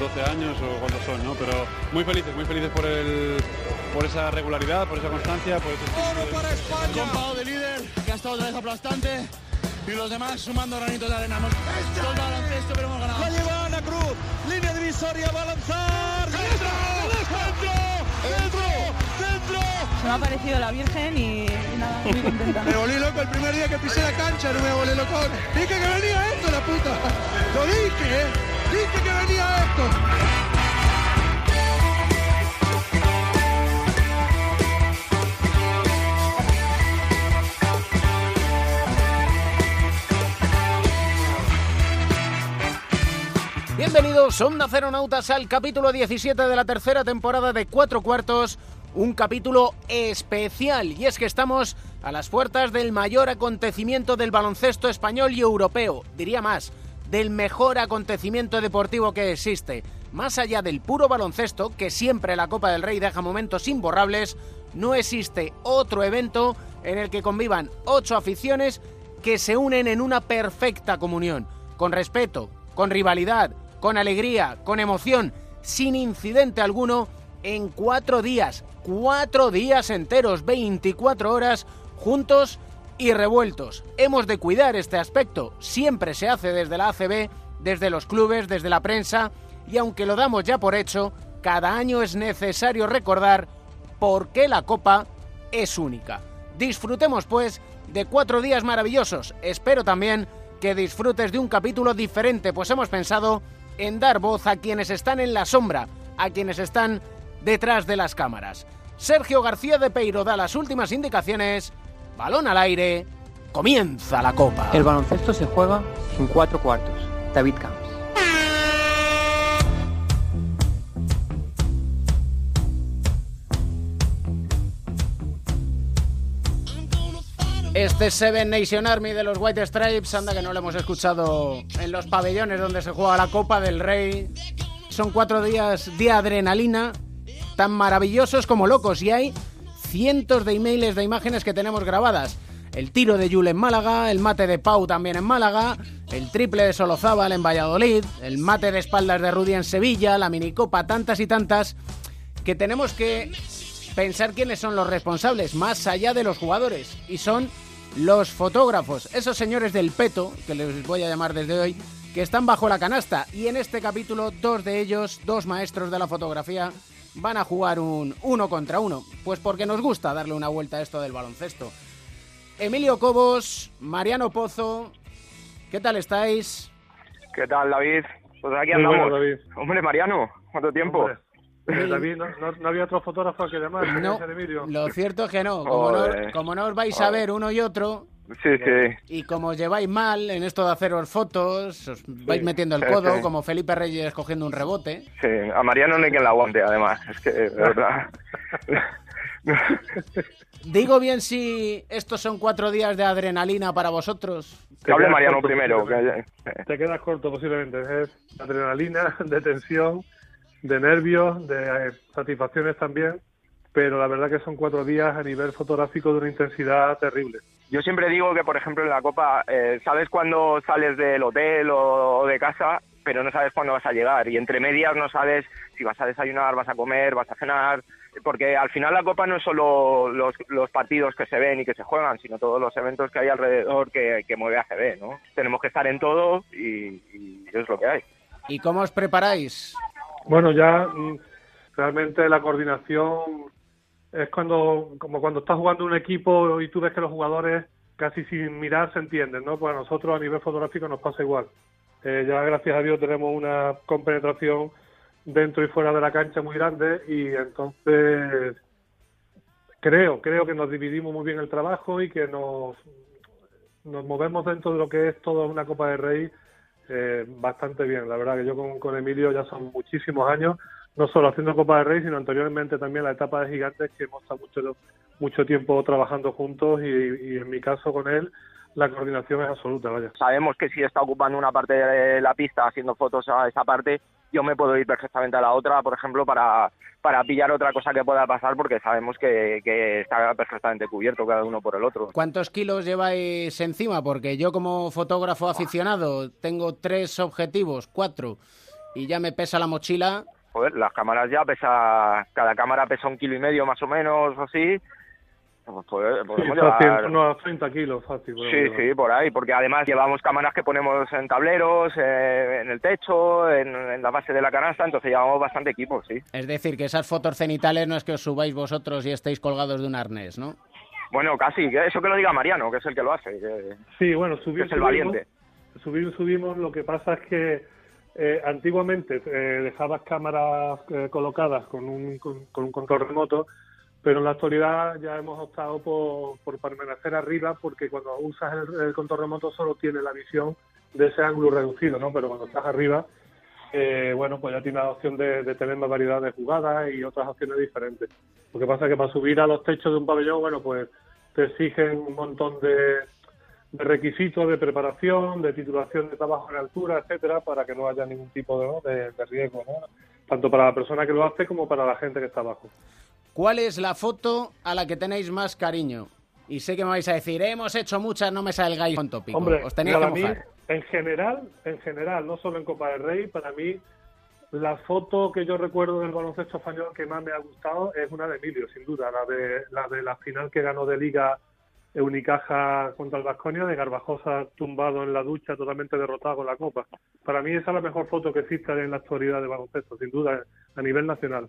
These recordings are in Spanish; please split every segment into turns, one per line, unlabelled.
12 años o cuántos son, ¿no? Pero muy felices, muy felices por el por esa regularidad, por esa constancia, por ese
¡Oro para España! de líder, que ha estado otra vez aplastante. Y los demás sumando granitos de arena. Hemos todo el baloncesto, pero hemos ganado.
La lleva Ana Cruz, línea divisoria, va a lanzar. ¡Dentro! ¡Dentro! ¡Dentro! ¡Dentro!
Se me ha parecido la Virgen y, y nada, muy contenta.
Me volví loco el primer día que pisé la cancha, no me volví loco. Dije que venía esto, la puta. Lo dije, ¿eh? Dije que venía esto.
Bienvenidos, Onda Nautas al capítulo 17 de la tercera temporada de Cuatro Cuartos, un capítulo especial, y es que estamos a las puertas del mayor acontecimiento del baloncesto español y europeo, diría más, del mejor acontecimiento deportivo que existe. Más allá del puro baloncesto, que siempre la Copa del Rey deja momentos imborrables, no existe otro evento en el que convivan ocho aficiones que se unen en una perfecta comunión, con respeto, con rivalidad, con alegría, con emoción, sin incidente alguno, en cuatro días, cuatro días enteros, 24 horas, juntos y revueltos. Hemos de cuidar este aspecto, siempre se hace desde la ACB, desde los clubes, desde la prensa, y aunque lo damos ya por hecho, cada año es necesario recordar por qué la Copa es única. Disfrutemos pues de cuatro días maravillosos. Espero también que disfrutes de un capítulo diferente, pues hemos pensado en dar voz a quienes están en la sombra, a quienes están detrás de las cámaras. Sergio García de Peiro da las últimas indicaciones. Balón al aire. Comienza la copa.
El baloncesto se juega en cuatro cuartos. David Camps.
Este Seven Nation Army de los White Stripes, anda que no lo hemos escuchado en los pabellones donde se juega la Copa del Rey. Son cuatro días de adrenalina, tan maravillosos como locos, y hay cientos de emails de imágenes que tenemos grabadas. El tiro de Yule en Málaga, el mate de Pau también en Málaga, el triple de Solozábal en Valladolid, el mate de espaldas de Rudy en Sevilla, la minicopa, tantas y tantas, que tenemos que pensar quiénes son los responsables, más allá de los jugadores, y son los fotógrafos, esos señores del peto, que les voy a llamar desde hoy, que están bajo la canasta. Y en este capítulo, dos de ellos, dos maestros de la fotografía, van a jugar un uno contra uno. Pues porque nos gusta darle una vuelta a esto del baloncesto. Emilio Cobos, Mariano Pozo, ¿qué tal estáis?
¿Qué tal, David? Pues aquí
Muy
andamos.
bueno, David.
Hombre, Mariano, ¿cuánto tiempo?
Hombre, David, no, no- no había otro fotógrafo que llamar. tenía
No,
que ser Emilio.
lo cierto es que no. Como, no,
Joder.
como no os vais a ver uno y otro,
Sí, sí.
y como os lleváis mal en esto de haceros fotos, os vais metiendo el codo,
sí.
como Felipe Reyes cogiendo un rebote.
Sí, a Mariano no hay quien la aguante, además. Es que, de verdad.
Digo bien si estos son cuatro días de adrenalina para vosotros.
que hable Mariano
corto,
primero. que-
Te quedas corto posiblemente. Es adrenalina, de tensión, de nervios, de eh, satisfacciones también. Pero la verdad que son cuatro días a nivel fotográfico de una intensidad terrible.
Yo siempre digo que, por ejemplo, en la Copa, eh, sabes cuándo sales del hotel o, o de casa, pero no sabes cuándo vas a llegar. Y entre medias no sabes si vas a desayunar, vas a comer, vas a cenar. Porque al final la Copa no es solo los, los partidos que se ven y que se juegan, sino todos los eventos que hay alrededor que, que mueve ACB, ¿no? Tenemos que estar en todo y, y es lo que hay.
¿Y cómo os preparáis?
Bueno, ya mm, realmente la coordinación es cuando, como cuando estás jugando un equipo y tú ves que los jugadores casi sin mirar se entienden, ¿no? Pues a nosotros a nivel fotográfico nos pasa igual. Eh, ya gracias a Dios tenemos una compenetración dentro y fuera de la cancha muy grande y entonces creo, creo que nos dividimos muy bien el trabajo y que nos, nos movemos dentro de lo que es toda una Copa de Rey eh, bastante bien. La verdad que yo con, con Emilio ya son muchísimos años, no solo haciendo Copa de Rey, sino anteriormente también la etapa de gigantes que hemos estado mucho, mucho tiempo trabajando juntos y, y en mi caso con él la coordinación es absoluta, vaya.
Sabemos que si está ocupando una parte de la pista haciendo fotos a esa parte, yo me puedo ir perfectamente a la otra, por ejemplo, para, para pillar otra cosa que pueda pasar, porque sabemos que, que está perfectamente cubierto cada uno por el otro.
¿Cuántos kilos lleváis encima? Porque yo como fotógrafo aficionado tengo tres objetivos, cuatro, y ya me pesa la mochila.
Joder, las cámaras ya pesa, cada cámara pesa un kilo y medio más o menos, o así. Pues pode- podemos
Sí, fácil,
llevar-
unos 30 kilos fácil.
Sí,
llevar.
sí, por ahí, porque además llevamos cámaras que ponemos en tableros, eh, en el techo, en, en la base de la canasta, entonces llevamos bastante equipo, sí.
Es decir, que esas fotos cenitales no es que os subáis vosotros y estéis colgados de un arnés, ¿no?
Bueno, casi, que eso que lo diga Mariano, que es el que lo hace, que,
Sí, bueno,
que
subir,
es el
subimos-
valiente.
subir subimos, lo que pasa es que eh, antiguamente eh, dejabas cámaras eh, colocadas con un, con, un control remoto, pero en la actualidad ya hemos optado por, por permanecer arriba porque cuando usas el, el control remoto solo tiene la visión de ese ángulo reducido, ¿no? Pero cuando estás arriba, eh, bueno, pues ya tienes la opción de, de tener más variedad de jugadas y otras opciones diferentes. Lo que pasa es que para subir a los techos de un pabellón, bueno, pues te exigen un montón de, de requisitos de preparación, de titulación de trabajo en altura, etcétera, para que no haya ningún tipo de, ¿no? de, de riesgo, ¿no? tanto para la persona que lo hace como para la gente que está abajo.
¿Cuál es la foto a la que tenéis más cariño? Y sé que me vais a decir, hemos hecho muchas, no me salgáis con tópico.
Hombre,
Os tenéis que
mí, en general, en general, no solo en Copa del Rey, para mí la foto que yo recuerdo del baloncesto español que más me ha gustado es una de Emilio, sin duda, la de la de la final que ganó de Liga Unicaja contra el Vasconia, de Garbajosa tumbado en la ducha, totalmente derrotado con la Copa. Para mí esa es la mejor foto que existe en la actualidad de baloncesto, sin duda, a nivel nacional.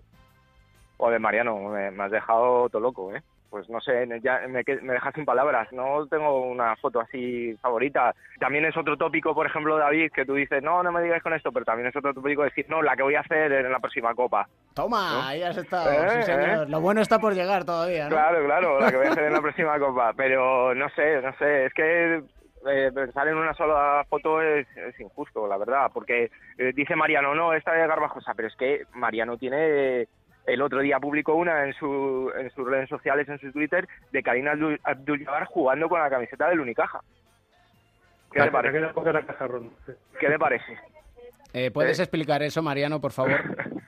Joder, Mariano, me, has dejado todo loco, ¿eh? Pues no sé, ya me, me dejas sin palabras. No tengo una foto así favorita. También es otro tópico, por ejemplo, David, que tú dices, no, no me digas con esto, pero también es otro tópico decir, no, la que voy a hacer en la próxima copa.
Toma,
¿no?
ahí has estado,
Eh,
sí señor.
eh.
Lo bueno está por llegar todavía, ¿no?
Claro, claro, la que voy a hacer en la próxima copa. Pero no sé, no sé, es que eh, pensar en una sola foto es, es injusto, la verdad, porque eh, dice Mariano, no, esta es Garbajosa, pero es que Mariano tiene... El otro día publicó una en, su, en sus redes sociales, en su Twitter, de Karina Abdul- Abdul-Jabbar jugando con la camiseta del Unicaja. ¿Qué le
En
parece? ¿Qué le parece?
Eh, ¿Puedes
Eh.
explicar eso, Mariano, por favor?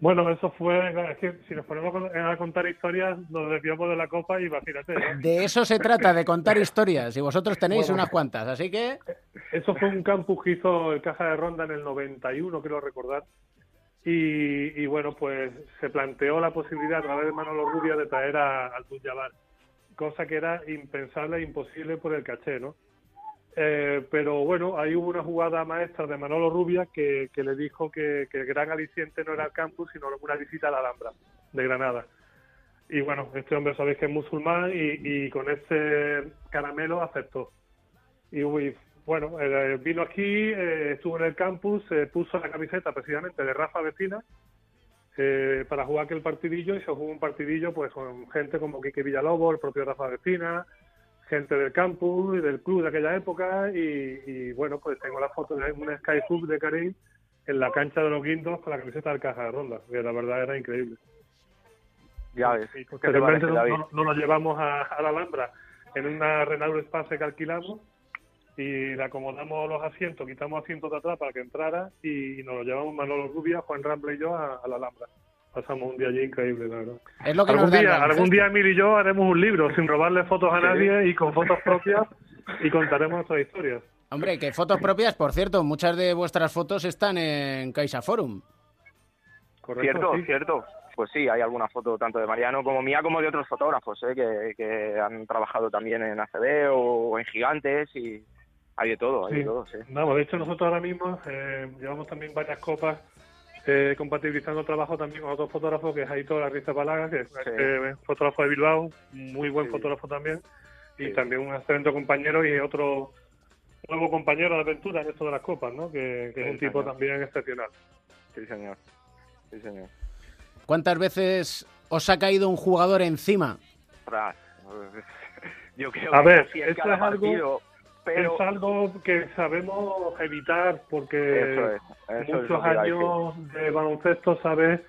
Bueno, eso fue, es que si nos ponemos a contar historias, nos desviamos de la Copa y imagínate, ¿no?
De eso se trata, de contar historias. Y vosotros tenéis
Bueno.
unas cuantas, así que...
Eso fue un campus que hizo el Caja de Ronda en el 91, quiero recordar. Y, y bueno, pues se planteó la posibilidad a través de Manolo Rubia de traer a, al Jabbar, cosa que era impensable e imposible por el caché, ¿no? Eh, pero bueno, ahí hubo una jugada maestra de Manolo Rubia que, que le dijo que, que el gran aliciente no era el campus, sino una visita a la Alhambra de Granada. Y bueno, este hombre sabéis que es musulmán y, y con ese caramelo aceptó. Y uy, bueno, eh, vino aquí, eh, estuvo en el campus, eh, puso la camiseta precisamente de Rafa Vecina eh, para jugar aquel partidillo y se jugó un partidillo pues con gente como Quique Villalobos, el propio Rafa Vecina, gente del campus y del club de aquella época y, y, bueno, pues tengo la foto de un skyhook de Karim en la cancha de los guindos con la camiseta del Caja de Ronda, que la verdad era increíble.
Ya ves.
Y
¿Qué te
posteriormente
parece,
nos, llevamos a, a la Alhambra en una Renault Espace que alquilamos y le acomodamos los asientos, quitamos asientos de atrás para que entrara y, nos lo llevamos Manolo Rubia, Juan Ramble y yo a, a la Alhambra. Pasamos un día allí increíble, la verdad.
Es lo que
Algún día, algún día Emil y yo haremos un libro sin robarle fotos a nadie y con fotos propias y contaremos nuestras historias.
Hombre, que fotos propias, por cierto, muchas de vuestras fotos están en Caixa Forum.
Correcto,
Cierto,
sí.
cierto. Pues sí, hay alguna foto tanto de Mariano como mía como de otros fotógrafos ¿eh? que, que han trabajado también en ACB o en Gigantes y hay de todo, hay de todo, sí.
Vamos, de hecho nosotros ahora mismo eh, llevamos también varias copas eh, compatibilizando trabajo también con otros fotógrafos, que es Aitor Arrista Palaga, que es eh, fotógrafo de Bilbao, muy buen
Sí.
fotógrafo también, y
Sí.
también un excelente compañero y otro nuevo compañero de aventura en esto de las copas, ¿no? que, que es un tipo
señor.
también excepcional.
Sí, señor. Sí, señor.
¿Cuántas veces os ha caído un jugador encima?
Yo creo
A
que
ver,
casi en cada
es algo-
partido, pero
Es algo que sabemos evitar porque
eso es, eso
muchos
que
años de baloncesto sabes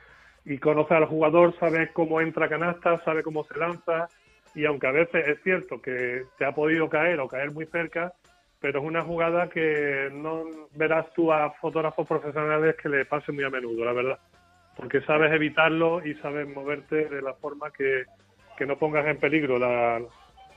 y conoces al jugador, sabes cómo entra canasta, sabes cómo se lanza y aunque a veces es cierto que te ha podido caer o caer muy cerca, pero es una jugada que no verás tú a fotógrafos profesionales que le pase muy a menudo, la verdad, porque sabes evitarlo y sabes moverte de la forma que, que no pongas en peligro la,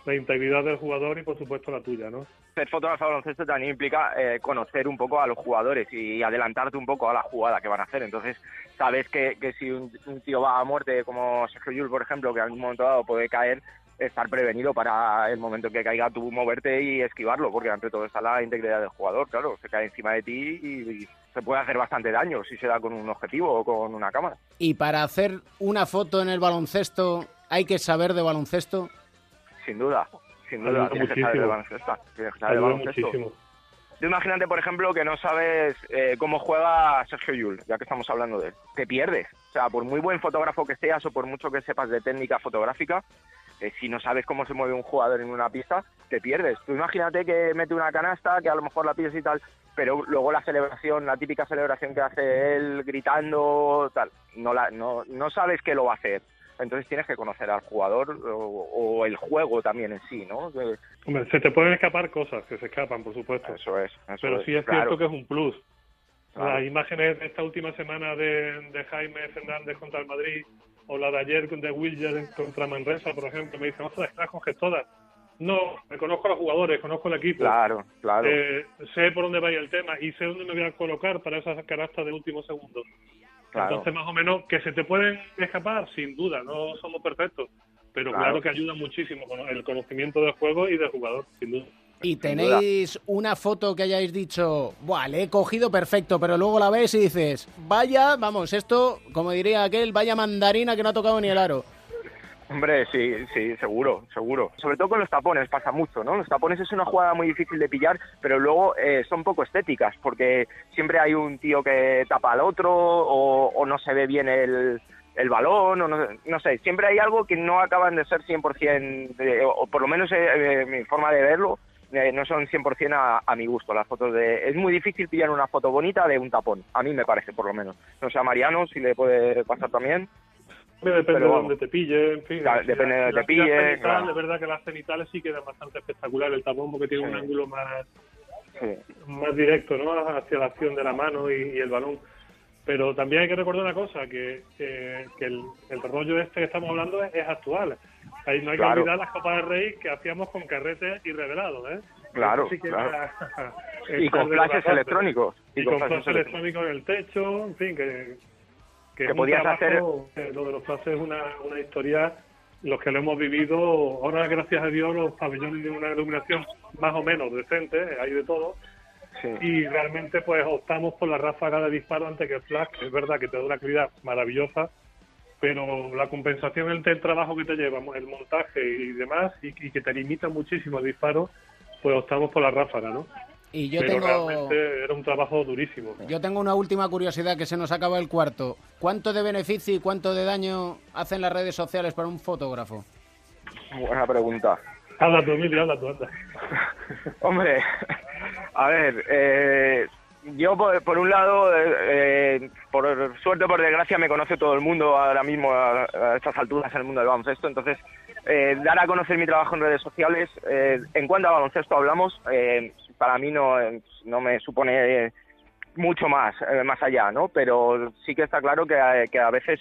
la integridad del jugador y por supuesto la tuya, ¿no?
Ser fotógrafo de baloncesto también implica eh, conocer un poco a los jugadores y adelantarte un poco a la jugada que van a hacer. Entonces, sabes que, que si un, un tío va a muerte, como Sergio Yul, por ejemplo, que en un momento dado puede caer, estar prevenido para el momento que caiga tú moverte y esquivarlo, porque ante todo está la integridad del jugador, claro, se cae encima de ti y, y se puede hacer bastante daño si se da con un objetivo o con una cámara.
Y para hacer una foto en el baloncesto, ¿hay que saber de baloncesto?
Sin duda, sin duda, tienes que saber de baloncesto. Tienes que saber de
Ayuda
baloncesto.
muchísimo.
Tú imagínate, por ejemplo, que no sabes eh, cómo juega Sergio Yul, ya que estamos hablando de él. Te pierdes. O sea, por muy buen fotógrafo que seas o por mucho que sepas de técnica fotográfica, eh, si no sabes cómo se mueve un jugador en una pista, te pierdes. Tú imagínate que mete una canasta, que a lo mejor la pides y tal, pero luego la celebración, la típica celebración que hace él gritando, tal, no, la, no, no sabes que lo va a hacer. Entonces tienes que conocer al jugador o, o el juego también en sí, ¿no?
Hombre, se te pueden escapar cosas, que se escapan, por supuesto.
Eso es. eso
Pero sí es cierto que es un plus.
Claro.
Las imágenes de esta última semana de, de Jaime Fernández contra el Madrid o la de ayer de Williams contra Manresa, por ejemplo, me dicen, ostras, las coges todas. No, me conozco a los jugadores, conozco el equipo.
Claro, claro.
Eh, sé por dónde va el tema y sé dónde me voy a colocar para esas canastas de último segundo.
Claro.
Entonces, más o menos, que se te pueden escapar, sin duda, no somos perfectos. Pero
Claro.
claro, que ayuda muchísimo con el conocimiento del juego y del jugador, sin duda.
Y tenéis una foto que hayáis dicho, Buah, le he cogido perfecto, pero luego la ves y dices, vaya, vamos, esto, como diría aquel, vaya mandarina que no ha tocado ni el aro.
Hombre, sí, sí, seguro, seguro. Sobre todo con los tapones pasa mucho, ¿no? Los tapones es una jugada muy difícil de pillar, pero luego eh, son poco estéticas, porque siempre hay un tío que tapa al otro o, o no se ve bien el, el balón, o no, no sé, siempre hay algo que no acaban de ser 100%, de, o por lo menos eh, eh, mi forma de verlo, eh, no son 100% a, a mi gusto las fotos de... Es muy difícil pillar una foto bonita de un tapón, a mí me parece por lo menos. No sé, a Mariano si le puede pasar también.
Depende
Pero
de dónde te pille, en fin.
Claro, depende de donde te pille,
cenital,
claro.
Es verdad que las cenitales sí quedan bastante espectacular el tapón porque tiene un ángulo más,
Sí.
más directo ¿no? hacia la acción de la mano y, y el balón. Pero también hay que recordar una cosa, que, que, que el, el rollo este que estamos hablando es, es actual. Ahí no hay
Claro.
que olvidar las copas del rey que hacíamos con carretes y revelados, ¿eh?
Claro,
sí
claro.
era-
Y con
de
flashes
bastante.
electrónicos.
Y, con flashes electrónicos en el techo, en fin, que, que,
podías
trabajo, eh, Lo de los flashes es una, una historia, los que lo hemos vivido, ahora gracias a Dios los pabellones tienen una iluminación más o menos decente, hay de todo,
Sí.
y realmente pues optamos por la ráfaga de disparo antes que el flash, que es verdad que te da una calidad maravillosa, pero la compensación entre el trabajo que te lleva, el montaje y demás, y, y que te limita muchísimo el disparo, pues optamos por la ráfaga, ¿no?
Y yo
pero
tengo,
realmente era un trabajo durísimo.
yo tengo una última curiosidad que se nos acaba el cuarto. ¿Cuánto de beneficio y cuánto de daño hacen las redes sociales para un fotógrafo?
Buena pregunta.
Habla tú, Emilio, habla tú, anda.
Hombre, a ver, eh, yo por, por un lado, eh, eh, por suerte o por desgracia, me conoce todo el mundo ahora mismo a, a estas alturas en el mundo del baloncesto, entonces eh, dar a conocer mi trabajo en redes sociales, eh, en cuanto a baloncesto hablamos, eh, para mí no, eh, no me supone eh, mucho más, eh, más allá, ¿no? Pero sí que está claro que, a- que a veces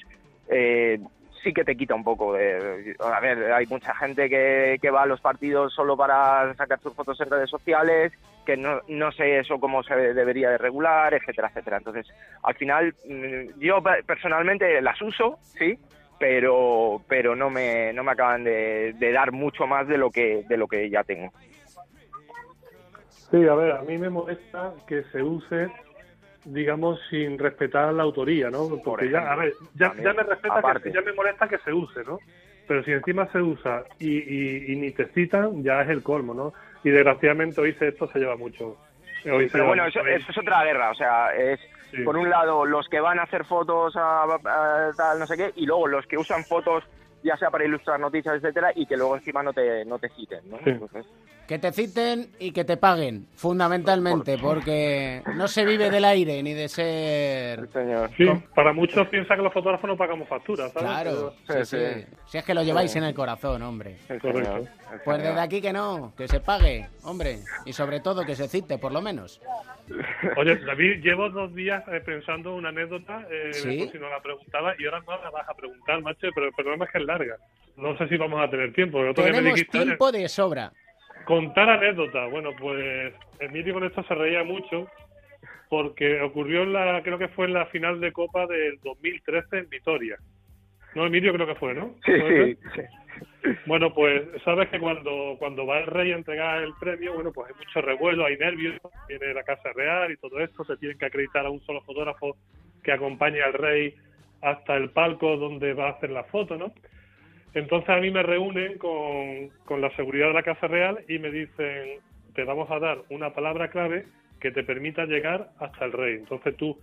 eh, sí que te quita un poco de... A ver, hay mucha gente que, que va a los partidos solo para sacar sus fotos en redes sociales, que no, no sé eso cómo se debería de regular, etcétera, etcétera. Entonces, al final, mm, yo pe- personalmente las uso, sí, pero pero no me no me acaban de, de dar mucho más de lo que de lo que ya tengo.
Sí, a ver, a mí me molesta que se use, digamos, sin respetar la autoría, ¿no? Porque ya, a ver, ya, ya me respeta, que, ya me molesta que se use, ¿no? Pero si encima se usa y, y, y ni te citan, ya es el colmo, ¿no? Y desgraciadamente hoy se- esto se lleva mucho. Hoy
Pero bueno,
mucho
eso, eso es otra guerra, o sea, es
Sí.
por un lado los que van a hacer fotos a, a tal no sé qué y luego los que usan fotos ya sea para ilustrar noticias, etcétera, y que luego encima no te no te citen, ¿no?
Sí.
Entonces,
Que te citen y que te paguen, fundamentalmente, porque no se vive del aire ni de ser...
señor.
Sí, para muchos piensan que los fotógrafos no pagamos facturas, ¿sabes?
Claro,
Sí,
sí,
sí.
sí. Si es que lo lleváis en el corazón, hombre.
Correcto.
Pues desde aquí que no, que se pague, hombre. Y sobre todo que se cite, por lo menos.
Oye, David, llevo dos días eh, pensando una anécdota, eh,
¿Sí?
por si no la preguntaba, y ahora no la vas a preguntar, macho, pero el problema es que es larga. no sé si vamos a tener tiempo.
Tenemos
dijiste,
tiempo de sobra.
Contar anécdotas. Bueno, pues Emilio con esto se reía mucho porque ocurrió en la, creo que fue en la final de Copa del 2013 en Vitoria. No, Emilio creo que fue, ¿no?
Sí,
¿Puede
sí, sí.
Bueno, pues sabes que cuando, cuando va el rey a entregar el premio, bueno, pues hay mucho revuelo, hay nervios, viene la Casa Real y todo esto, se tienen que acreditar a un solo fotógrafo que acompañe al rey hasta el palco donde va a hacer la foto, ¿no? Entonces a mí me reúnen con, con la seguridad de la Casa Real y me dicen, te vamos a dar una palabra clave que te permita llegar hasta el rey. Entonces tú,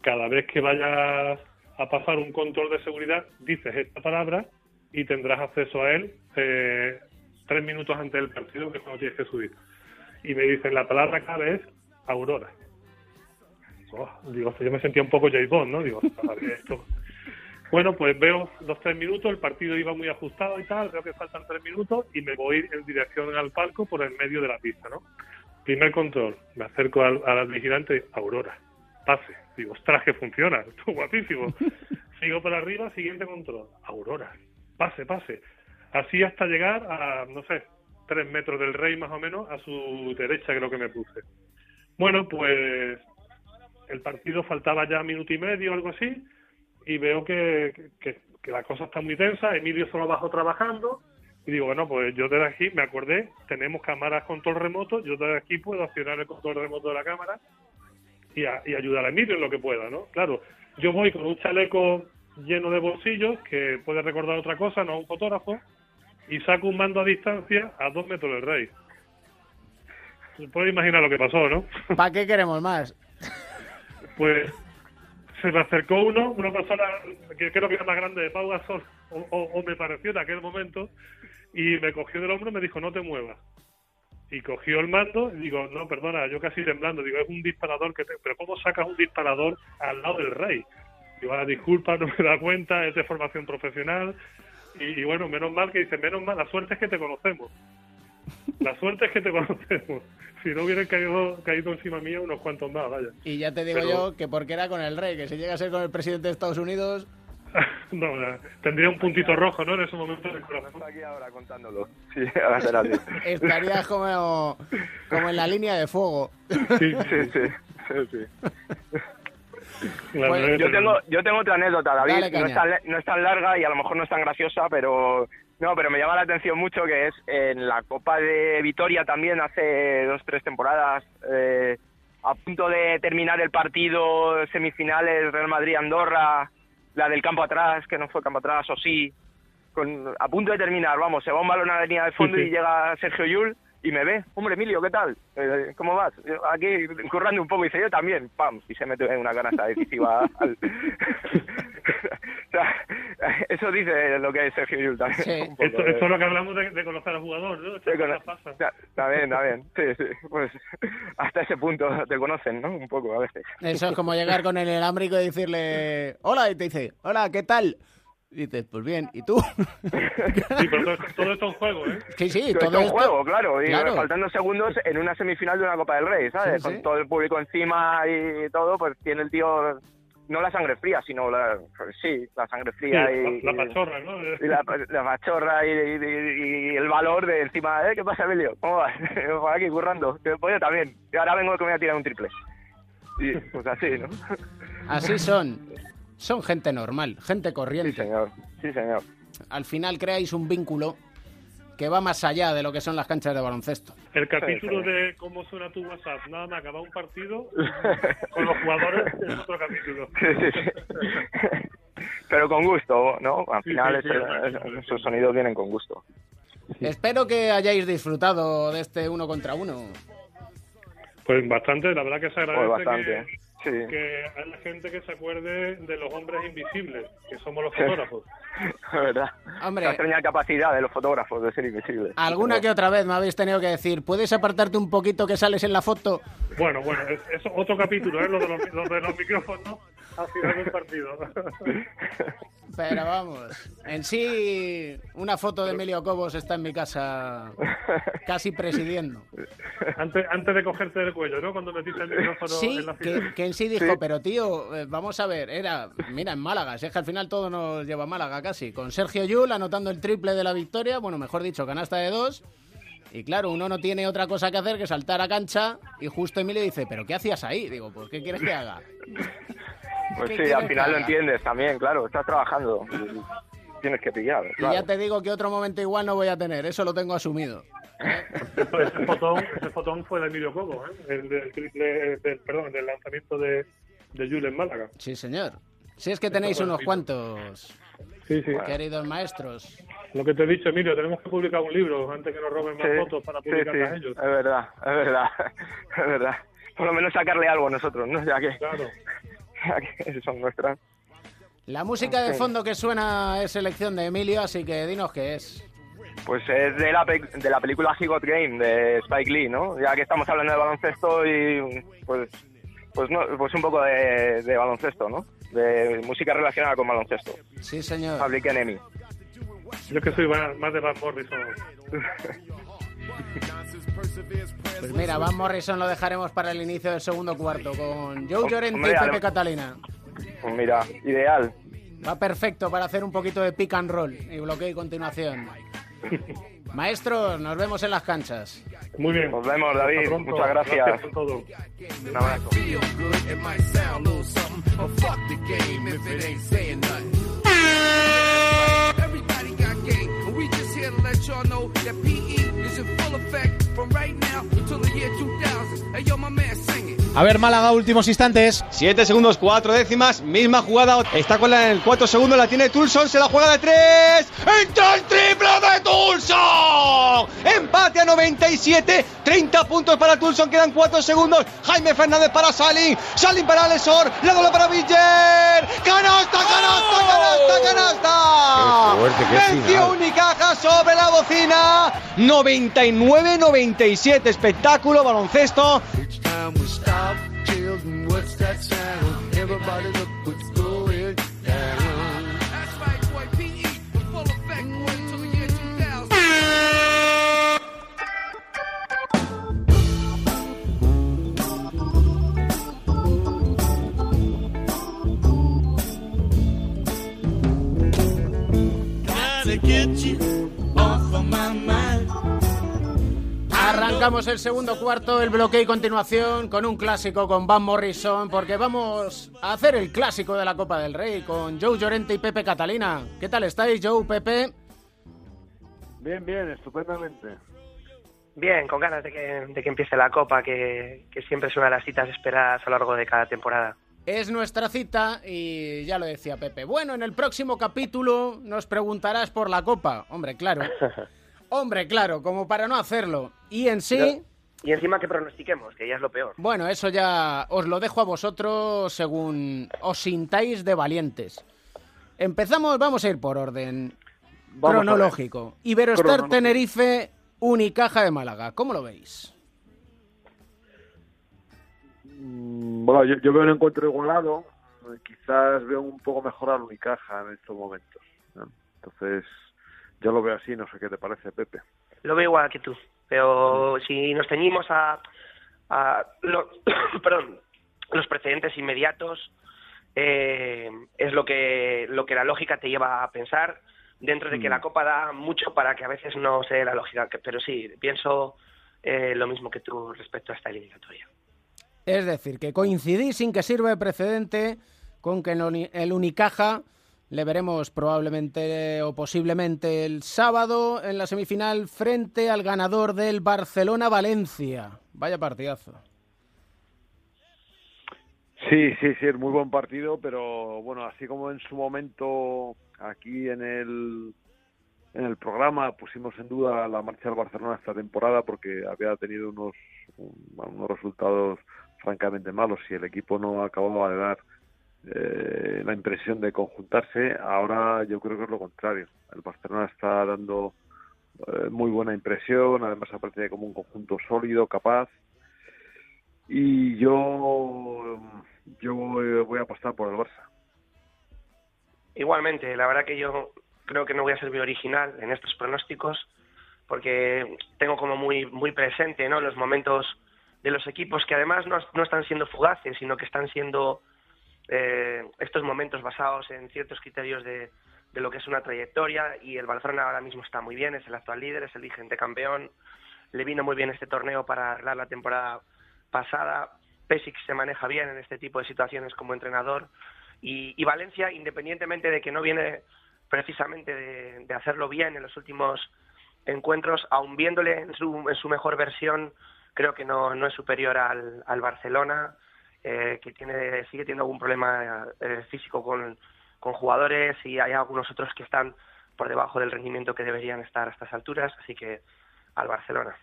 cada vez que vayas a pasar un control de seguridad, dices esta palabra y tendrás acceso a él eh, tres minutos antes del partido, que es cuando tienes que subir. Y me dicen, la palabra clave es Aurora. Oh, digo, yo me sentía un poco James Bond, ¿no? Digo, esto... Bueno, pues veo los tres minutos, el partido iba muy ajustado y tal, veo que faltan tres minutos y me voy en dirección al palco por el medio de la pista, ¿no? Primer control, me acerco al, al vigilante, Aurora, pase. Digo, ostras, que funciona, esto es guapísimo. Sigo por arriba, siguiente control, Aurora, pase, pase. Así hasta llegar a, no sé, tres metros del rey más o menos, a su derecha creo que me puse. Bueno, pues el partido faltaba ya minuto y medio o algo así, y veo que, que, que la cosa está muy tensa, Emilio solo abajo trabajando, y digo, bueno, pues yo desde aquí me acordé, tenemos cámaras control remoto, yo desde aquí puedo accionar el control remoto de la cámara y, a- y ayudar a Emilio en lo que pueda, ¿no? Claro, yo voy con un chaleco lleno de bolsillos que puede recordar otra cosa, no a un fotógrafo, y saco un mando a distancia a dos metros del rey. Se puede imaginar lo que pasó, ¿no?
¿Para qué queremos más?
pues se me acercó uno, una persona que creo que era más grande de Pau Gasol, o, me pareció en aquel momento, y me cogió del hombro y me dijo, no te muevas. Y cogió el mando y digo, no, perdona, yo casi temblando, digo, es un disparador que te... Pero ¿cómo sacas un disparador al lado del rey? Digo, ah, disculpa, no me da cuenta, es de formación profesional. Y, y bueno, menos mal que dice, menos mal, la suerte es que te conocemos. La suerte es que te conocemos. Si no hubieran caído, caído encima mía unos cuantos más, vaya.
Y ya te digo
Pero-
yo que porque era con el rey, que si llega a ser con el presidente de Estados Unidos,
No, no, tendría un puntito rojo, ¿no? En ese momento del corazón.
Está aquí ahora contándolo. Sí, va a ser así.
estarías como, como en la línea de fuego.
Sí,
Sí, sí, sí, sí.
la
Pues,
Yo tengo, yo tengo otra anécdota, David. No, es tan, no es tan larga y a lo mejor no es tan graciosa, pero no, pero me llama la atención mucho que es en la Copa de Vitoria también hace dos tres temporadas. eh, a punto de terminar el partido semifinales Real Madrid Andorra, la del campo atrás que no fue campo atrás o sí, con, a punto de terminar, vamos, se va un balón a la línea de fondo
Sí, sí.
y llega Sergio Yul y me ve, hombre Emilio, ¿qué tal? Eh, ¿Cómo vas? Aquí currando un poco y dice yo también, pam, y se mete en una canasta decisiva. al- o sea, eso dice lo que es Sergio Yul también.
Sí.
un poco,
Esto, esto es lo que hablamos de, de conocer al jugador, ¿no?
Está bien, está bien. Sí, sí. Pues hasta ese punto te conocen, ¿no? Un poco a veces.
Eso es como llegar con el inalámbrico y decirle, hola, y te dice, hola, ¿qué tal? Y dices, pues bien, ¿y tú?
Sí, pero todo, todo esto es un juego, ¿eh?
sí, sí, todo
es un
esto...
juego, claro. Y
Claro.
faltando segundos en una semifinal de una Copa del Rey, ¿sabes?
Sí,
Con
sí.
todo el público encima y todo, y tiene el tío no la sangre fría, sino la, pues sí, la sangre
Sí,
fría y,
la, la pachorra, ¿no?
y la, la pachorra y, y- y el valor de encima, ¿eh? ¿Qué pasa, Emilio? ¿Cómo vas? Por aquí currando. Pues yo también. Y ahora vengo que me voy a tirar un triple. Y pues así, ¿no?
Así son. Son gente normal, gente
Sí,
corriente.
señor. Sí, señor.
Al final creáis un vínculo que va más allá de lo que son las canchas de baloncesto.
El capítulo
Sí, sí.
de cómo suena tu WhatsApp, nada más acabar un partido con los jugadores es otro capítulo.
Sí, sí, sí. Pero con gusto, ¿no? Al
Sí,
final
sí,
es-
sí,
es-
sí, sí.
esos sonidos vienen con gusto.
Espero que hayáis disfrutado de este uno contra uno.
Pues bastante, la verdad que se
Pues
agradece
bastante. Sí.
que, que haya gente que se acuerde de los hombres invisibles, que somos los fotógrafos.
¿Verdad?
Hombre.
La extraña capacidad de los fotógrafos de ser invisibles.
Alguna que otra vez me habéis tenido que decir, ¿puedes apartarte un poquito que sales en la foto?
Bueno, bueno, es, es otro capítulo, ¿eh? Lo de los, lo de los micrófonos, al final del partido.
Pero vamos, en sí, una foto de Emilio Cobos está en mi casa casi presidiendo.
antes, antes de cogerte del cuello, ¿no? Cuando metiste el micrófono
Sí,
en la
que, que en sí dijo, pero tío, eh, vamos a ver, era, mira, en Málaga, si es que al final todo nos lleva a Málaga casi, con Sergio Yul anotando el triple de la victoria, bueno, mejor dicho, canasta de dos, y claro, uno no tiene otra cosa que hacer que saltar a cancha, y justo Emilio dice, pero ¿qué hacías ahí? Digo, pues ¿qué quieres que haga?
Pues
¿Qué
sí, al final lo entiendes también, claro, estás trabajando. Tienes que pillar,
Y ya te digo que otro momento igual no voy a tener, eso lo tengo asumido.
Pues ese fotón, ese fotón fue de Emilio Cobo, ¿eh? El del triple, del, perdón, del lanzamiento de, de Jules en Málaga.
Sí, señor. Si es que tenéis unos cuantos,
Sí, sí.
queridos maestros.
Lo que te he dicho, Emilio, tenemos que publicar un libro antes que nos roben más
Sí,
fotos para
sí,
publicarlas ellos.
es verdad, es verdad, es verdad. Por lo menos sacarle algo nosotros, ¿no? Ya que,
Claro.
son nuestras.
La música de fondo que suena es selección de Emilio, así que dinos qué es.
Pues es de la, pe- de la película He Got Game de Spike Lee, ¿no? Ya que estamos hablando de baloncesto y pues pues no, pues un poco de, de baloncesto, ¿no? De música relacionada con baloncesto.
Sí, señor.
Public Enemy.
Yo es que soy más, más de Van Morrison.
Pues mira, Van Morrison lo dejaremos para el inicio del segundo cuarto con Joe
Hombre,
Llorente y Pepe Catalina.
Pues mira, ideal.
Va perfecto para hacer un poquito de pick and roll y bloqueo y continuación. Maestros, nos vemos en las canchas.
Muy bien.
Nos vemos, David. Muchas gracias.
por todo.
Un abrazo.
Everybody got game, we just here to let y'all know that PE is in full effect from right now until the year 2000. Hey, yo, my man, sing it.
A ver, Málaga, últimos instantes.
7 segundos, 4 décimas, misma jugada. Está con la en el 4 segundos, la tiene Tulson, se la juega de 3. ¡Entra el triple de Tulson! Empate a 97, 30 puntos para Tulson, quedan 4 segundos. Jaime Fernández para Salin, Salin para Alessor, la doble para Villar. ¡Canasta, canasta, canasta, canasta!
Qué fuerte, qué
Venció. Unicaja sobre la bocina. 99-97, espectáculo, baloncesto.
Time we stop, children, what's that sound? Everybody look what's
Arrancamos el segundo cuarto, el bloqueo y continuación con un clásico con Van Morrison, porque vamos a hacer el clásico de la Copa del Rey con Joe Llorente y Pepe Catalina. ¿Qué tal estáis, Joe, Pepe?
Bien, bien, estupendamente.
Bien, con ganas de que, de que empiece la Copa, que, que siempre es una de las citas esperadas a lo largo de cada temporada.
Es nuestra cita y ya lo decía Pepe. Bueno, en el próximo capítulo nos preguntarás por la Copa. Hombre, claro. Hombre, claro, como para no hacerlo. Y en sí...
Y encima que pronostiquemos, que ya es lo peor.
Bueno, eso ya os lo dejo a vosotros según os sintáis de valientes. Empezamos, vamos a ir por orden
Vamos
cronológico. Iberostar. Tenerife, Unicaja de Málaga. ¿Cómo lo veis?
Mm, Bueno, yo, yo veo un encuentro igualado. Quizás veo un poco mejor al Unicaja en estos momentos. ¿no? Entonces, yo lo veo así. No sé qué te parece, Pepe.
Lo veo igual que tú. Pero si nos ceñimos a, a lo- perdón, los precedentes inmediatos, eh, es lo que, lo que la lógica te lleva a pensar, dentro de que
Mm.
la Copa da mucho para que a veces no se dé la lógica. que- Pero sí, pienso eh, lo mismo que tú respecto a esta eliminatoria.
Es decir, que coincidís sin que sirva de precedente con que el Unicaja le veremos probablemente o posiblemente el sábado en la semifinal frente al ganador del Barcelona-Valencia. Vaya partidazo.
Sí, sí, sí, es muy buen partido, pero bueno, así como en su momento aquí en el en el programa pusimos en duda la marcha del Barcelona esta temporada porque había tenido unos un- unos resultados francamente malos y el equipo no acababa de dar eh, la impresión de conjuntarse. Ahora yo creo que es lo contrario. El Barcelona está dando eh, muy buena impresión, además aparece como un conjunto sólido, capaz. Y yo yo voy, a apostar por el Barça.
Igualmente, la verdad que yo creo que no voy a ser muy original en estos pronósticos porque tengo como muy muy presente ¿no? los momentos de los equipos que además no, no están siendo fugaces, sino que están siendo eh, estos momentos basados en ciertos criterios de, de lo que es una trayectoria y el Barcelona ahora mismo está muy bien, es el actual líder, es el vigente campeón, le vino muy bien este torneo para arreglar la temporada pasada, Pesic se maneja bien en este tipo de situaciones como entrenador. Y, y Valencia, independientemente de que no viene precisamente de, de hacerlo bien en los últimos encuentros, aun viéndole en su, en su mejor versión, creo que no, no es superior al, al Barcelona, eh, que tiene sigue teniendo algún problema eh, físico con, con jugadores y hay algunos otros que están por debajo del rendimiento que deberían estar a estas alturas, así que al Barcelona.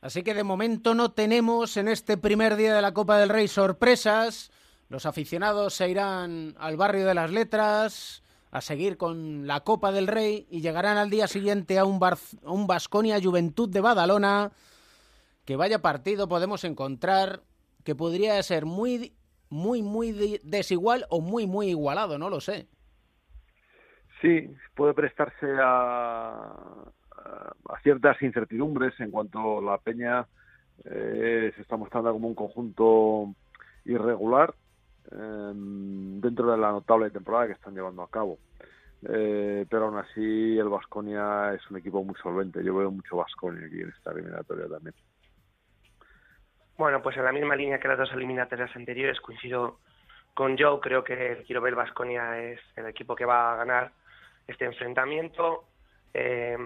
Así que de momento no tenemos en este primer día de la Copa del Rey sorpresas. Los aficionados se irán al barrio de las letras a seguir con la Copa del Rey y llegarán al día siguiente a un, Bar a un Basconia Juventud de Badalona. Que vaya partido podemos encontrar que podría ser muy, muy, muy desigual o muy, muy igualado, no lo sé.
Sí, puede prestarse a, a ciertas incertidumbres en cuanto la Peña eh, se está mostrando como un conjunto irregular eh, dentro de la notable temporada que están llevando a cabo. Eh, pero aún así el Vasconia es un equipo muy solvente. Yo veo mucho Vasconia aquí en esta eliminatoria también.
Bueno, pues en la misma línea que las dos eliminatorias anteriores coincido con Joe. Creo que el Quiero Vasconia es el equipo que va a ganar este enfrentamiento. Eh,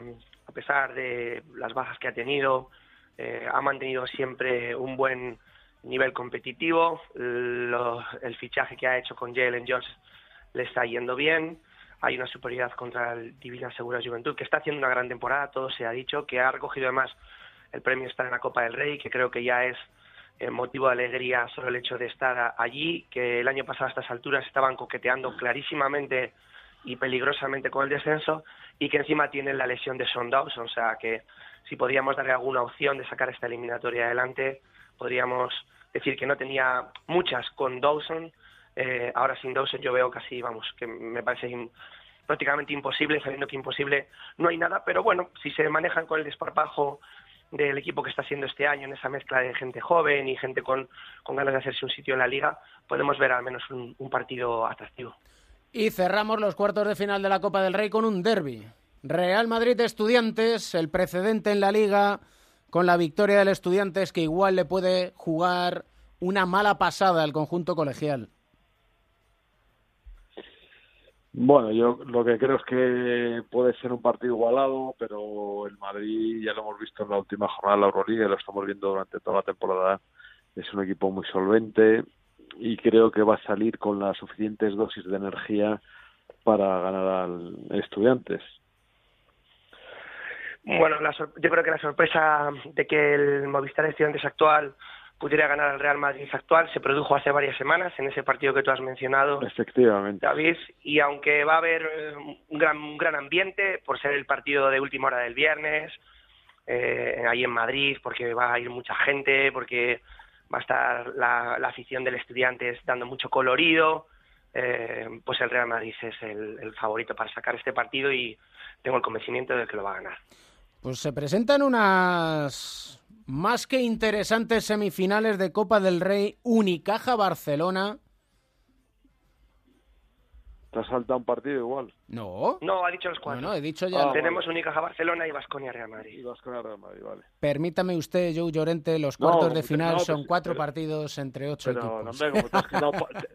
a pesar de las bajas que ha tenido, eh, ha mantenido siempre un buen nivel competitivo. Lo, el fichaje que ha hecho con Jalen Jones le está yendo bien. Hay una superioridad contra el Divina Segura Juventud, que está haciendo una gran temporada, todo se ha dicho, que ha recogido además el premio estar en la Copa del Rey, que creo que ya es motivo de alegría solo el hecho de estar allí, que el año pasado a estas alturas estaban coqueteando clarísimamente y peligrosamente con el descenso y que encima tienen la lesión de Son Dawson, o sea que si podríamos darle alguna opción de sacar esta eliminatoria adelante, podríamos decir que no tenía muchas con Dawson, eh, ahora sin Dawson yo veo casi, vamos, que me parece in, prácticamente imposible, sabiendo que imposible no hay nada, pero bueno, si se manejan con el desparpajo del equipo que está haciendo este año, en esa mezcla de gente joven y gente con, con ganas de hacerse un sitio en la liga, podemos ver al menos un, un partido atractivo.
Y cerramos los cuartos de final de la Copa del Rey con un derby. Real Madrid Estudiantes, el precedente en la liga con la victoria del Estudiantes que igual le puede jugar una mala pasada al conjunto colegial.
Bueno, yo lo que creo es que puede ser un partido igualado, pero el Madrid ya lo hemos visto en la última jornada de la Euroliga, y lo estamos viendo durante toda la temporada. Es un equipo muy solvente y creo que va a salir con las suficientes dosis de energía para ganar al Estudiantes.
Bueno, la yo creo que la sorpresa de que el Movistar Estudiantes actual pudiera ganar al Real Madrid actual se produjo hace varias semanas en ese partido que tú has mencionado.
Efectivamente.
David, y aunque va a haber un gran, un gran ambiente por ser el partido de última hora del viernes, eh, ahí en Madrid, porque va a ir mucha gente, porque va a estar la, la afición del Estudiantes dando mucho colorido, eh, pues el Real Madrid es el, el favorito para sacar este partido y tengo el convencimiento de que lo va a ganar.
Pues se presentan unas más que interesantes semifinales de Copa del Rey Unicaja Barcelona.
¿Te has saltado un partido igual?
No.
No, ha dicho los cuatro.
Bueno, he dicho ya.
Ah,
Tenemos Unicaja Barcelona y Vasconia Real Madrid.
Y Vasconia Real Madrid, vale.
Permítame usted, Joe Llorente, los
No,
cuartos de
como te-
final
no, pues,
son cuatro
pero-
partidos entre ocho
Pero,
equipos.
hombre, como te has quedado,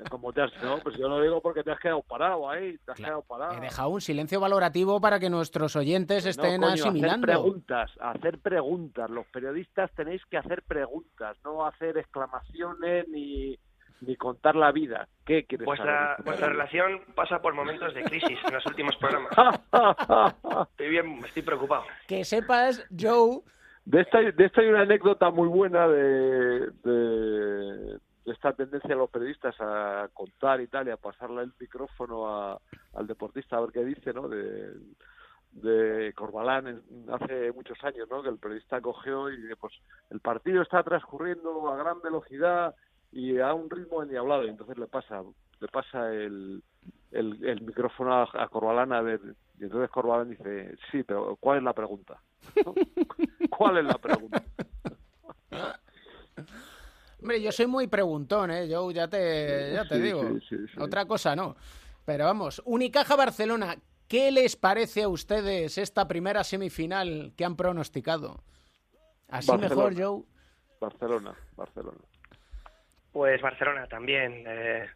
como te has, no, pues yo lo digo porque te has quedado parado ahí, te has quedado parado.
He dejado un silencio valorativo para que nuestros oyentes
No,
estén
coño, hacer
asimilando.
preguntas, hacer preguntas. Los periodistas tenéis que hacer preguntas, no hacer exclamaciones ni, ni contar la vida. ¿Qué quieres
Vuestra,
saber?
vuestra relación pasa por momentos de crisis en los últimos programas. Estoy bien, estoy preocupado.
Que sepas, Joe,
De esta, de esta hay una anécdota muy buena de, de, de esta tendencia de los periodistas a contar y tal, y a pasarle el micrófono a- al deportista a ver qué dice, ¿no? De, de Corbalán en- hace muchos años, ¿no? Que el periodista cogió y dice, pues el partido está transcurriendo a gran velocidad y a un ritmo endiablado y entonces le pasa le pasa el, el, el micrófono a, a Corbalán a ver y entonces Corbalán dice sí pero ¿cuál es la pregunta? ¿cuál es la pregunta?
Hombre, yo soy muy preguntón, ¿eh? Yo ya te, ya te
Sí,
digo.
sí, sí, sí.
Otra cosa no. Pero vamos, Unicaja Barcelona, ¿qué les parece a ustedes esta primera semifinal que han pronosticado? Así
Barcelona.
mejor, Joe.
Barcelona Barcelona
Pues Barcelona también. eh,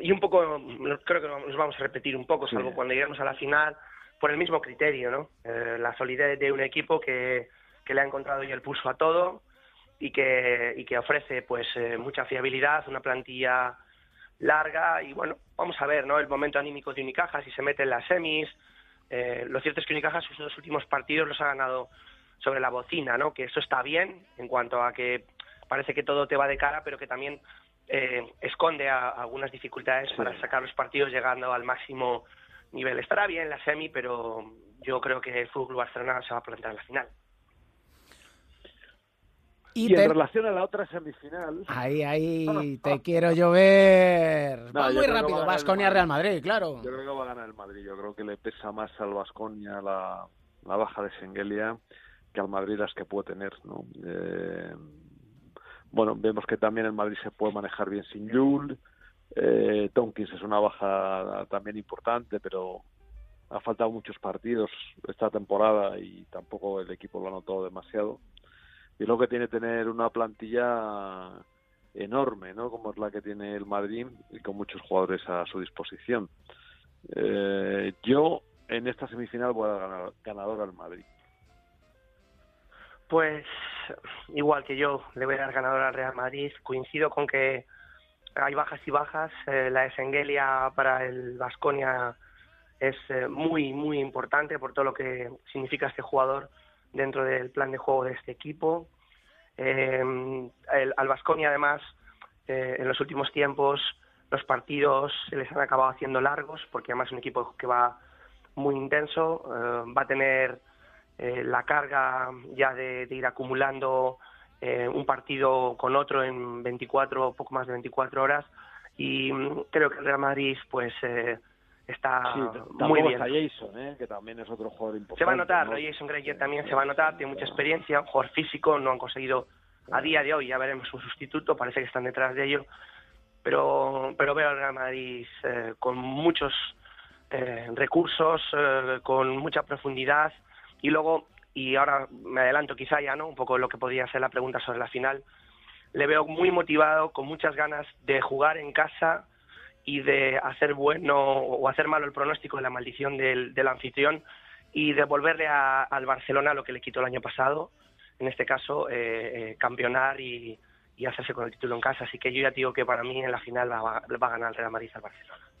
y un poco, creo que nos vamos a repetir un poco, salvo
Sí.
cuando lleguemos a la final, por el mismo criterio, ¿no? Eh, la solidez de un equipo que, que le ha encontrado ya el pulso a todo y que, y que ofrece pues eh, mucha fiabilidad, una plantilla larga y bueno, vamos a ver, ¿no? El momento anímico de Unicaja, si se mete en las semis. Eh, lo cierto es que Unicaja sus dos últimos partidos los ha ganado sobre la bocina, ¿no? Que eso está bien en cuanto a que parece que todo te va de cara, pero que también eh, esconde a- algunas dificultades para sacar los partidos llegando al máximo nivel. Estará bien la semi, pero yo creo que el Fútbol Barcelona se va a plantar en la final.
Y,
y
te-
en relación a la otra semifinal
Ahí, ahí, te quiero yo ver.
No,
va
yo
muy
va
rápido, Vasconia. Real Madrid, claro.
Yo creo que va a ganar el Madrid. Yo creo que le pesa más al Vasconia la, la baja de Sengelia que al Madrid las que puede tener. ¿no? Eh, bueno, vemos que también el Madrid se puede manejar bien sin Yul. Eh, Tompkins es una baja también importante, pero ha faltado muchos partidos esta temporada y tampoco el equipo lo ha notado demasiado. Y lo que tiene tener una plantilla enorme, ¿no? Como es la que tiene el Madrid y con muchos jugadores a su disposición. Eh, yo en esta semifinal voy a ganar- ganador al Madrid.
Pues igual que yo, le voy a dar ganador al Real Madrid. Coincido con que hay bajas y bajas. Eh, la de Sengelia para el Vasconia es eh, muy, muy importante por todo lo que significa este jugador dentro del plan de juego de este equipo. Eh, el- al Vasconia, además, eh, en los últimos tiempos los partidos se les han acabado haciendo largos, porque además es un equipo que va muy intenso. eh, va a tener eh, la carga ya de, de ir acumulando eh, un partido con otro en 24, poco más de 24 horas. Y mm, creo que el Real Madrid, pues, eh, está
Sí,
muy bien.
está Jason, ¿eh? que también es otro jugador importante.
Se va a notar,
¿no?
Jason Granger también se va a notar, tiene mucha experiencia, un jugador físico, no han conseguido a día de hoy, ya veremos un sustituto, parece que están detrás de ello, pero, pero veo al Real Madrid eh, con muchos eh, recursos, con mucha profundidad y luego, y ahora me adelanto quizá ya, ¿no? Un poco lo que podría ser la pregunta sobre la final, le veo muy motivado, con muchas ganas de jugar en casa y de hacer bueno o hacer malo el pronóstico de la maldición del, anfitrión y devolverle al Barcelona lo que le quitó el año pasado, en este caso eh, eh, campeonar y, hacerse con el título en casa. Así que yo ya digo que para mí en la final va, va a ganar el Real Madrid al Barcelona.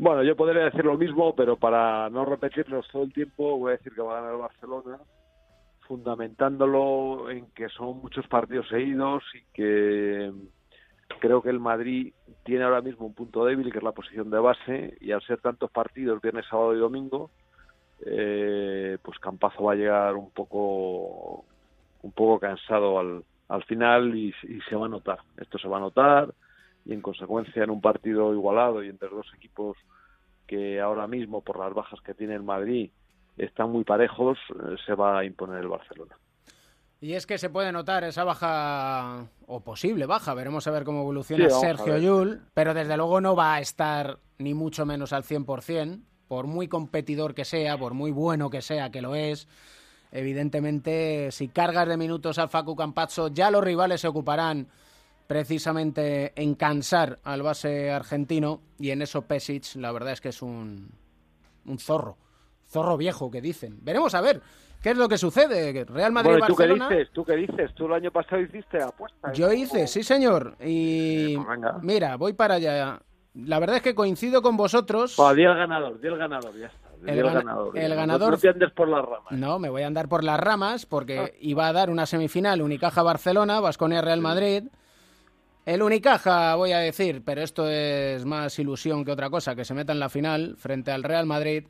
Bueno, yo podría decir lo mismo, pero para no repetirlos todo el tiempo, voy a decir que va a ganar el Barcelona, fundamentándolo en que son muchos partidos seguidos y que creo que el Madrid tiene ahora mismo un punto débil, que es la posición de base, y al ser tantos partidos, viernes, sábado y domingo, eh, pues Campazo va a llegar un poco un poco cansado al, al final y, y se va a notar. Esto se va a notar y en consecuencia en un partido igualado y entre dos equipos que ahora mismo por las bajas que tiene el Madrid están muy parejos, eh, se va a imponer el Barcelona.
Y es que se puede notar esa baja, o posible baja, veremos a ver cómo evoluciona
Sí,
Sergio. Yul, pero desde luego no va a estar ni mucho menos al 100%, por muy competidor que sea, por muy bueno que sea, que lo es. Evidentemente, si cargas de minutos al Facu Campazzo, ya los rivales se ocuparán precisamente en cansar al base argentino, y en eso Pesic, la verdad es que es un, un zorro, zorro viejo que dicen. Veremos a ver qué es lo que sucede. Real
Bueno, ¿y ¿tú qué dices? ¿Tú qué dices? ¿Tú el año pasado hiciste apuesta?
Yo hice, sí señor. Y
pues venga.
mira, voy para allá. La verdad es que coincido con vosotros.
Pues di el ganador, di el ganador, ya está. Di
El
el,
gana-
ganador.
el
No-
ganador-
No te andes por las ramas.
No, me voy a andar por las ramas
Ah.
porque iba a dar una semifinal Unicaja-Barcelona, Vasconia-Real Madrid. El Unicaja, voy a decir, pero esto es más ilusión que otra cosa, que se meta en la final frente al Real Madrid.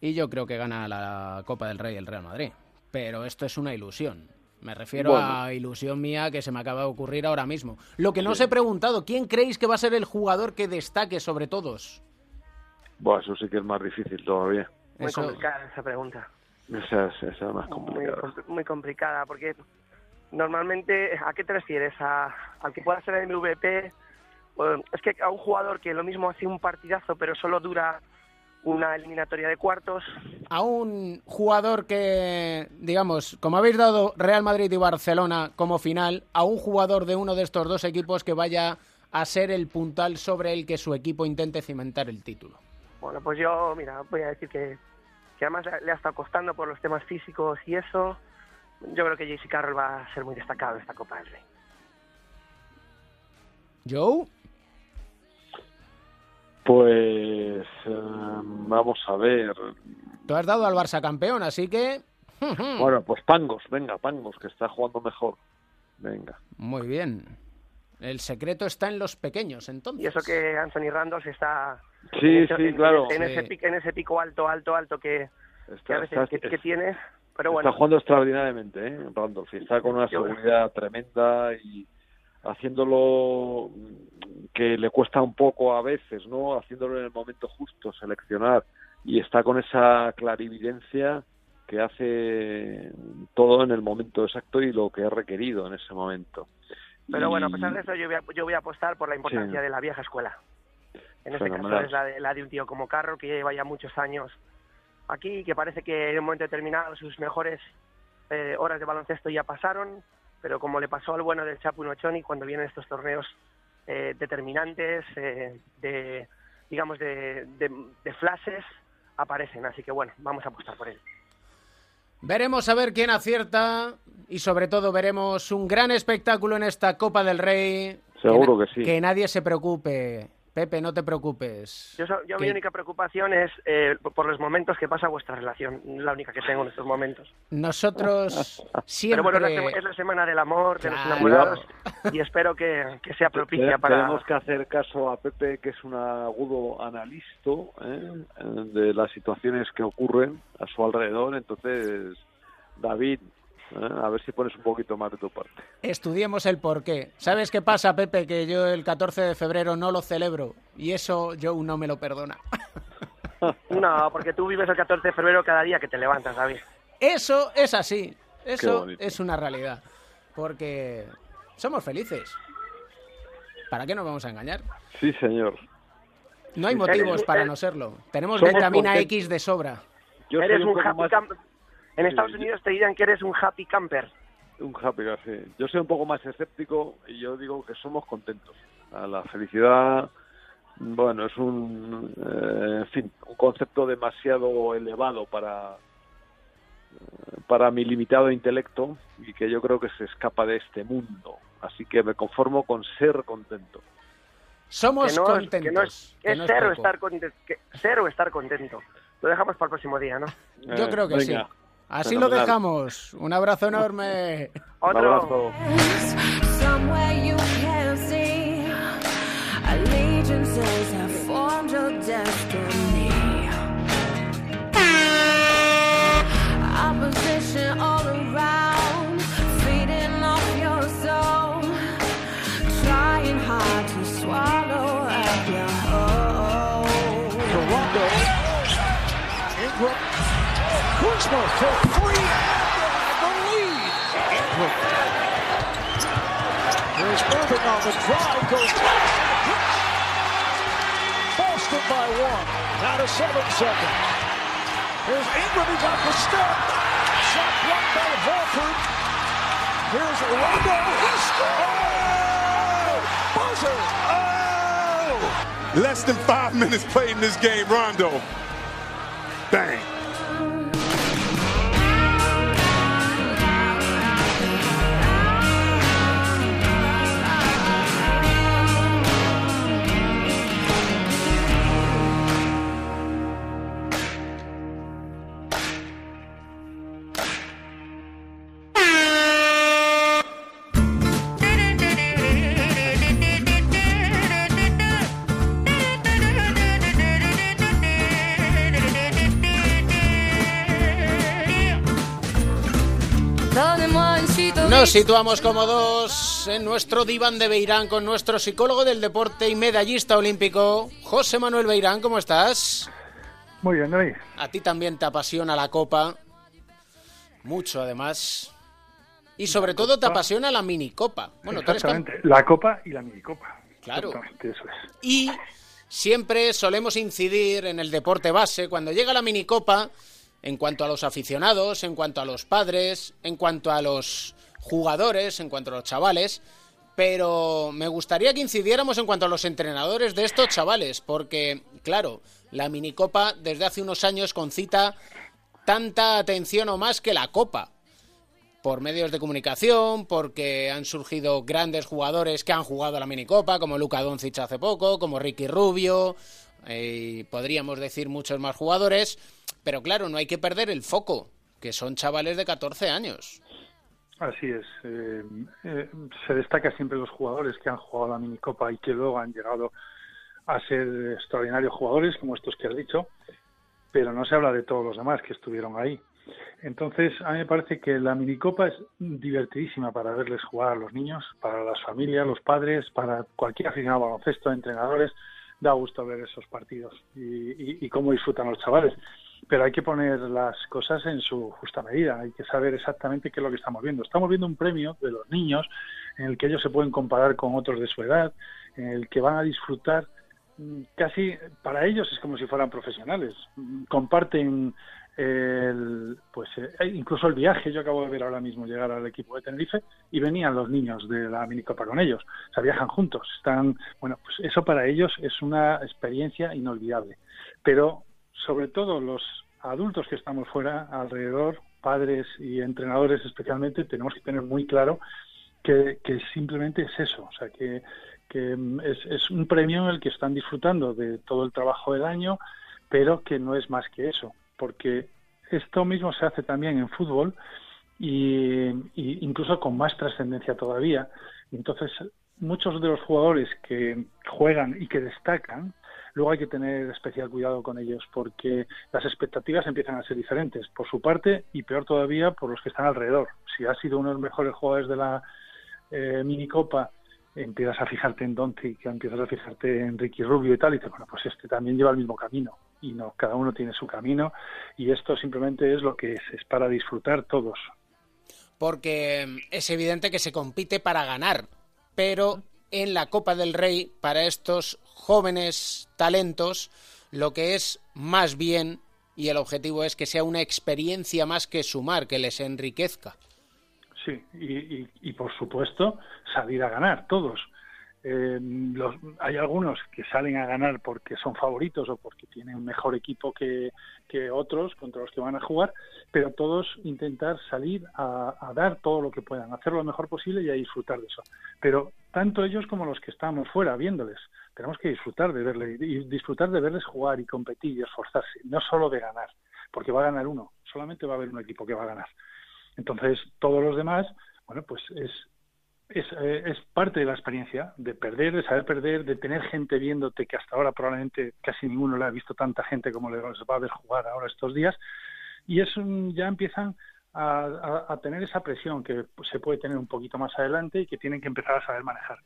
Y yo creo que gana la Copa del Rey el Real Madrid. Pero esto es una ilusión. Me refiero
Bueno.
a ilusión mía que se me acaba de ocurrir ahora mismo. Lo que no os he preguntado, ¿quién creéis que va a ser el jugador que destaque sobre todos?
Bueno, eso sí que es más difícil todavía.
Muy
Eso-
complicada esa pregunta.
Esa es, esa es más complicada.
compl- muy complicada, porque normalmente, ¿a qué te refieres? ¿A, ¿Al que pueda ser el MVP? Es que a un jugador que lo mismo hace un partidazo, pero solo dura una eliminatoria de cuartos.
A un jugador que, digamos, como habéis dado Real Madrid y Barcelona como final, a un jugador de uno de estos dos equipos que vaya a ser el puntal sobre el que su equipo intente cimentar el título.
Bueno, pues yo, mira, voy a decir que, que además le ha estado costando por los temas físicos y eso. Yo creo que JC Carroll va a ser muy destacado en esta Copa del Rey.
Joe,
Pues eh, vamos a ver.
tú has dado al Barça campeón, así que...
Bueno, pues Pangos, venga, Pangos, que está jugando mejor. Venga.
Muy bien. El secreto está en los pequeños, entonces.
Y eso que Anthony Randolph está
Sí,
en, ese-
sí,
en-
claro.
en
Sí.
ese, pico, en ese pico alto, alto, alto que, a veces
está-
que, que tiene. Pero
está jugando extraordinariamente, ¿eh? Randolph. Y está con una seguridad tremenda y haciéndolo que le cuesta un poco a veces, ¿no? Haciéndolo en el momento justo, seleccionar. Y está con esa clarividencia que hace todo en el momento exacto y lo que es requerido en ese momento.
pero bueno, a pesar de eso, yo voy a, yo voy a apostar por la importancia
Sí.
de la vieja escuela. En este caso
Fenomenal.
es la de, la de un tío como Carroll, que lleva ya muchos años aquí, que parece que en un momento determinado sus mejores eh, horas de baloncesto ya pasaron, pero como le pasó al bueno del Chapu Nochoni cuando vienen estos torneos eh, determinantes, eh, de digamos de, de, de flashes, aparecen. Así que bueno, vamos a apostar por él.
Veremos a ver quién acierta y sobre todo veremos un gran espectáculo en esta Copa del Rey.
Seguro que sí.
Que nadie se preocupe. Pepe, no te preocupes.
Yo, mi única preocupación es eh, por los momentos que pasa vuestra relación, la única que tengo en estos momentos.
Nosotros siempre...
Pero bueno, es la, semana del amor, de los enamorados, y espero que, que sea propicia
Te-
para...
Tenemos que hacer caso a Pepe, que es un agudo analista ¿eh? de las situaciones que ocurren a su alrededor. Entonces, David, ¿eh? a ver si pones un poquito más de tu parte.
Estudiemos el porqué. ¿Sabes qué pasa, Pepe? Que yo el 14 de febrero no lo celebro y eso Joe no me lo perdona.
No, porque tú vives el 14 de febrero cada día que te levantas, David.
Eso es así. Eso es una realidad. Porque somos felices. ¿Para qué nos vamos a engañar?
Sí, señor.
No hay motivos para no serlo. Tenemos
somos
vitamina
contentos.
X de sobra.
Yo
eres un,
un
happy
más...
En
Sí,
Estados
yo-
Unidos te dirán que eres un happy camper.
Un happy sí. Yo soy un poco más escéptico y yo digo que somos contentos. A La felicidad, bueno, es un, eh, en fin, un concepto demasiado elevado para eh, para mi limitado intelecto y que yo creo que se escapa de este mundo. Así que me conformo con ser contento.
Somos
que no, es-
contentos.
que no es,
que
es
no
cero, estar contento, cero estar contento. Lo dejamos para el próximo día, ¿no?
Yo
Eh,
creo que
venga,
sí. Así lo dejamos. Un abrazo enorme.
Un
Otro.
abrazo.
Kuzma for three. The lead. Ingram. There's Irving on the drive. Goes. Boston by one. Down to seven seconds. Here's Ingram. He got the step. Shot blocked by Horford. Here's Rondo. He scores! Buzzer. Oh!
Less than five minutes played in this game, Rondo. Bang.
Nos situamos como dos en nuestro diván de Beirán con nuestro psicólogo del deporte y medallista olímpico, José Manuel Beirán. ¿Cómo estás?
Muy bien, David.
A ti también te apasiona la copa, mucho además. Y sobre todo te apasiona la minicopa. Bueno, tú eres cam-
Exactamente. La copa y la minicopa.
Claro.
Exactamente, eso es.
Y siempre solemos incidir en el deporte base cuando llega la minicopa en cuanto a los aficionados, en cuanto a los padres, en cuanto a los jugadores, en cuanto a los chavales. Pero me gustaría que incidiéramos en cuanto a los entrenadores de estos chavales, porque, claro, la minicopa desde hace unos años concita tanta atención o más que la copa por medios de comunicación, porque han surgido grandes jugadores que han jugado a la minicopa, como Luka Doncic hace poco, como Ricky Rubio, eh, podríamos decir muchos más jugadores, pero claro, no hay que perder el foco, que son chavales de 14 años.
Así es. eh, eh, se destaca siempre los jugadores que han jugado la minicopa y que luego han llegado a ser extraordinarios jugadores, como estos que has dicho, pero no se habla de todos los demás que estuvieron ahí. Entonces, a mí me parece que la minicopa es divertidísima para verles jugar a los niños, para las familias, los padres, para cualquier aficionado al baloncesto, entrenadores. Da gusto ver esos partidos y, y- y cómo disfrutan los chavales. Pero hay que poner las cosas en su justa medida. Hay que saber exactamente qué es lo que estamos viendo. Estamos viendo un premio de los niños en el que ellos se pueden comparar con otros de su edad, en el que van a disfrutar mm, casi para ellos es como si fueran profesionales. Mm, Comparten el, pues eh, incluso el viaje. Yo acabo de ver ahora mismo llegar al equipo de Tenerife y venían los niños de la minicopa con ellos. O sea, viajan juntos. Están, bueno, pues eso para ellos es una experiencia inolvidable. Pero sobre todo los adultos que estamos fuera, alrededor, padres y entrenadores especialmente, tenemos que tener muy claro que, simplemente es eso, o sea, que, que mm, es, es un premio en el que están disfrutando de todo el trabajo del año, pero que no es más que eso, porque esto mismo se hace también en fútbol y incluso con más trascendencia todavía. Entonces, muchos de los jugadores que juegan y que destacan, luego hay que tener especial cuidado con ellos porque las expectativas empiezan a ser diferentes por su parte y peor todavía por los que están alrededor. Si has sido uno de los mejores jugadores de la eh, minicopa, empiezas a fijarte en Doncic, empiezas a fijarte en Ricky Rubio y tal, y dices, bueno, pues este también lleva el mismo camino. Y no, cada uno tiene su camino y esto simplemente es lo que es, es para disfrutar todos.
porque mm, es evidente que se compite para ganar, pero en la Copa del Rey, para estos jóvenes talentos, lo que es más bien, y el objetivo es que sea una experiencia más que sumar, que les enriquezca.
Sí, y, por supuesto salir a ganar todos. Eh, los, hay algunos que salen a ganar porque son favoritos o porque tienen un mejor equipo que, que otros contra los que van a jugar, pero todos intentar salir a, a, dar todo lo que puedan, hacer lo mejor posible y a disfrutar de eso. Pero tanto ellos como los que estamos fuera viéndoles, tenemos que disfrutar de verles y disfrutar de verles jugar y competir y esforzarse, no solo de ganar, porque va a ganar uno, solamente va a haber un equipo que va a ganar. Entonces, todos los demás, bueno, pues es, es, eh, es, parte de la experiencia de perder, de saber perder, de tener gente viéndote que hasta ahora probablemente casi ninguno le ha visto tanta gente como le va a ver jugar ahora estos días. Y es un, ya empiezan a, a, a, tener esa presión que se puede tener un poquito más adelante y que tienen que empezar a saber manejar.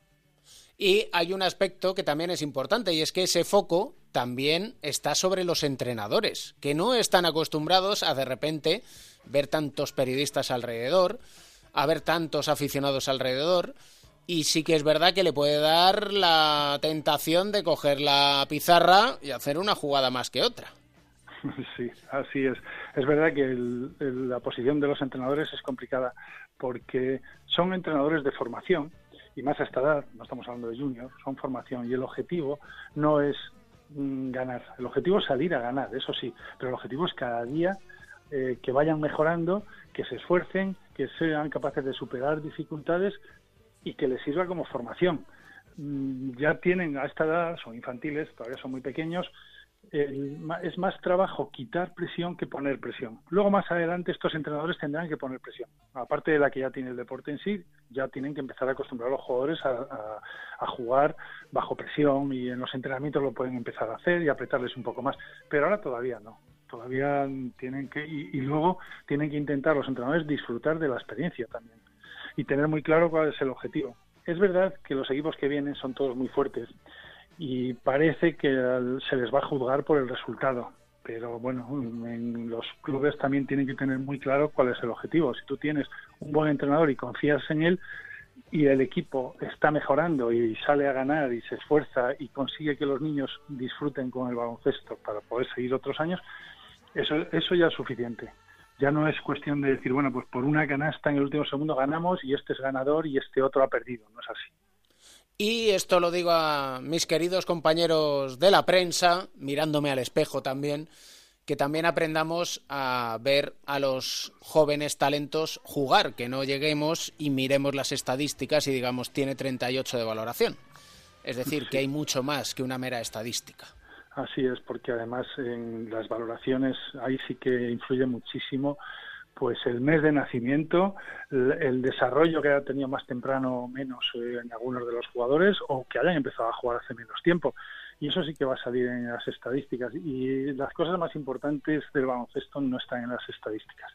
Y hay un aspecto que también es importante y es que ese foco también está sobre los entrenadores, que no están acostumbrados a de repente ver tantos periodistas alrededor, a ver tantos aficionados alrededor. Y sí que es verdad que le puede dar la tentación de coger la pizarra y hacer una jugada más que otra.
Sí, así es. Es verdad que el, la posición de los entrenadores es complicada porque son entrenadores de formación y más a esta edad, no estamos hablando de juniors, son formación y el objetivo no es mm, ganar, el objetivo es salir a ganar, eso sí, pero el objetivo es cada día eh, que vayan mejorando, que se esfuercen, que sean capaces de superar dificultades y que les sirva como formación. Mm, ya tienen a esta edad, son infantiles, todavía son muy pequeños, el, es más trabajo quitar presión que poner presión. Luego más adelante estos entrenadores tendrán que poner presión. Aparte de la que ya tiene el deporte en sí, ya tienen que empezar a acostumbrar a los jugadores a, jugar bajo presión y en los entrenamientos lo pueden empezar a hacer y apretarles un poco más. Pero ahora todavía no. Todavía tienen que y luego tienen que intentar los entrenadores disfrutar de la experiencia también. y tener muy claro cuál es el objetivo. Es verdad que los equipos que vienen son todos muy fuertes y parece que se les va a juzgar por el resultado. Pero bueno, en los clubes también tienen que tener muy claro cuál es el objetivo. Si tú tienes un buen entrenador y confías en él y el equipo está mejorando y sale a ganar y se esfuerza y consigue que los niños disfruten con el baloncesto para poder seguir otros años, eso, eso ya es suficiente. Ya no es cuestión de decir, bueno, pues por una canasta en el último segundo ganamos y este es ganador y este otro ha perdido. No es así.
Y esto lo digo a mis queridos compañeros de la prensa, mirándome al espejo también, que también aprendamos a ver a los jóvenes talentos jugar, que no lleguemos y miremos las estadísticas y digamos tiene 38 de valoración. Es decir, que hay mucho más que una mera estadística.
Así es, porque además en las valoraciones ahí sí que influye muchísimo pues el mes de nacimiento, el, desarrollo que haya tenido más temprano o menos eh, en algunos de los jugadores o que hayan empezado a jugar hace menos tiempo. Y eso sí que va a salir en las estadísticas. Y las cosas más importantes del baloncesto no están en las estadísticas.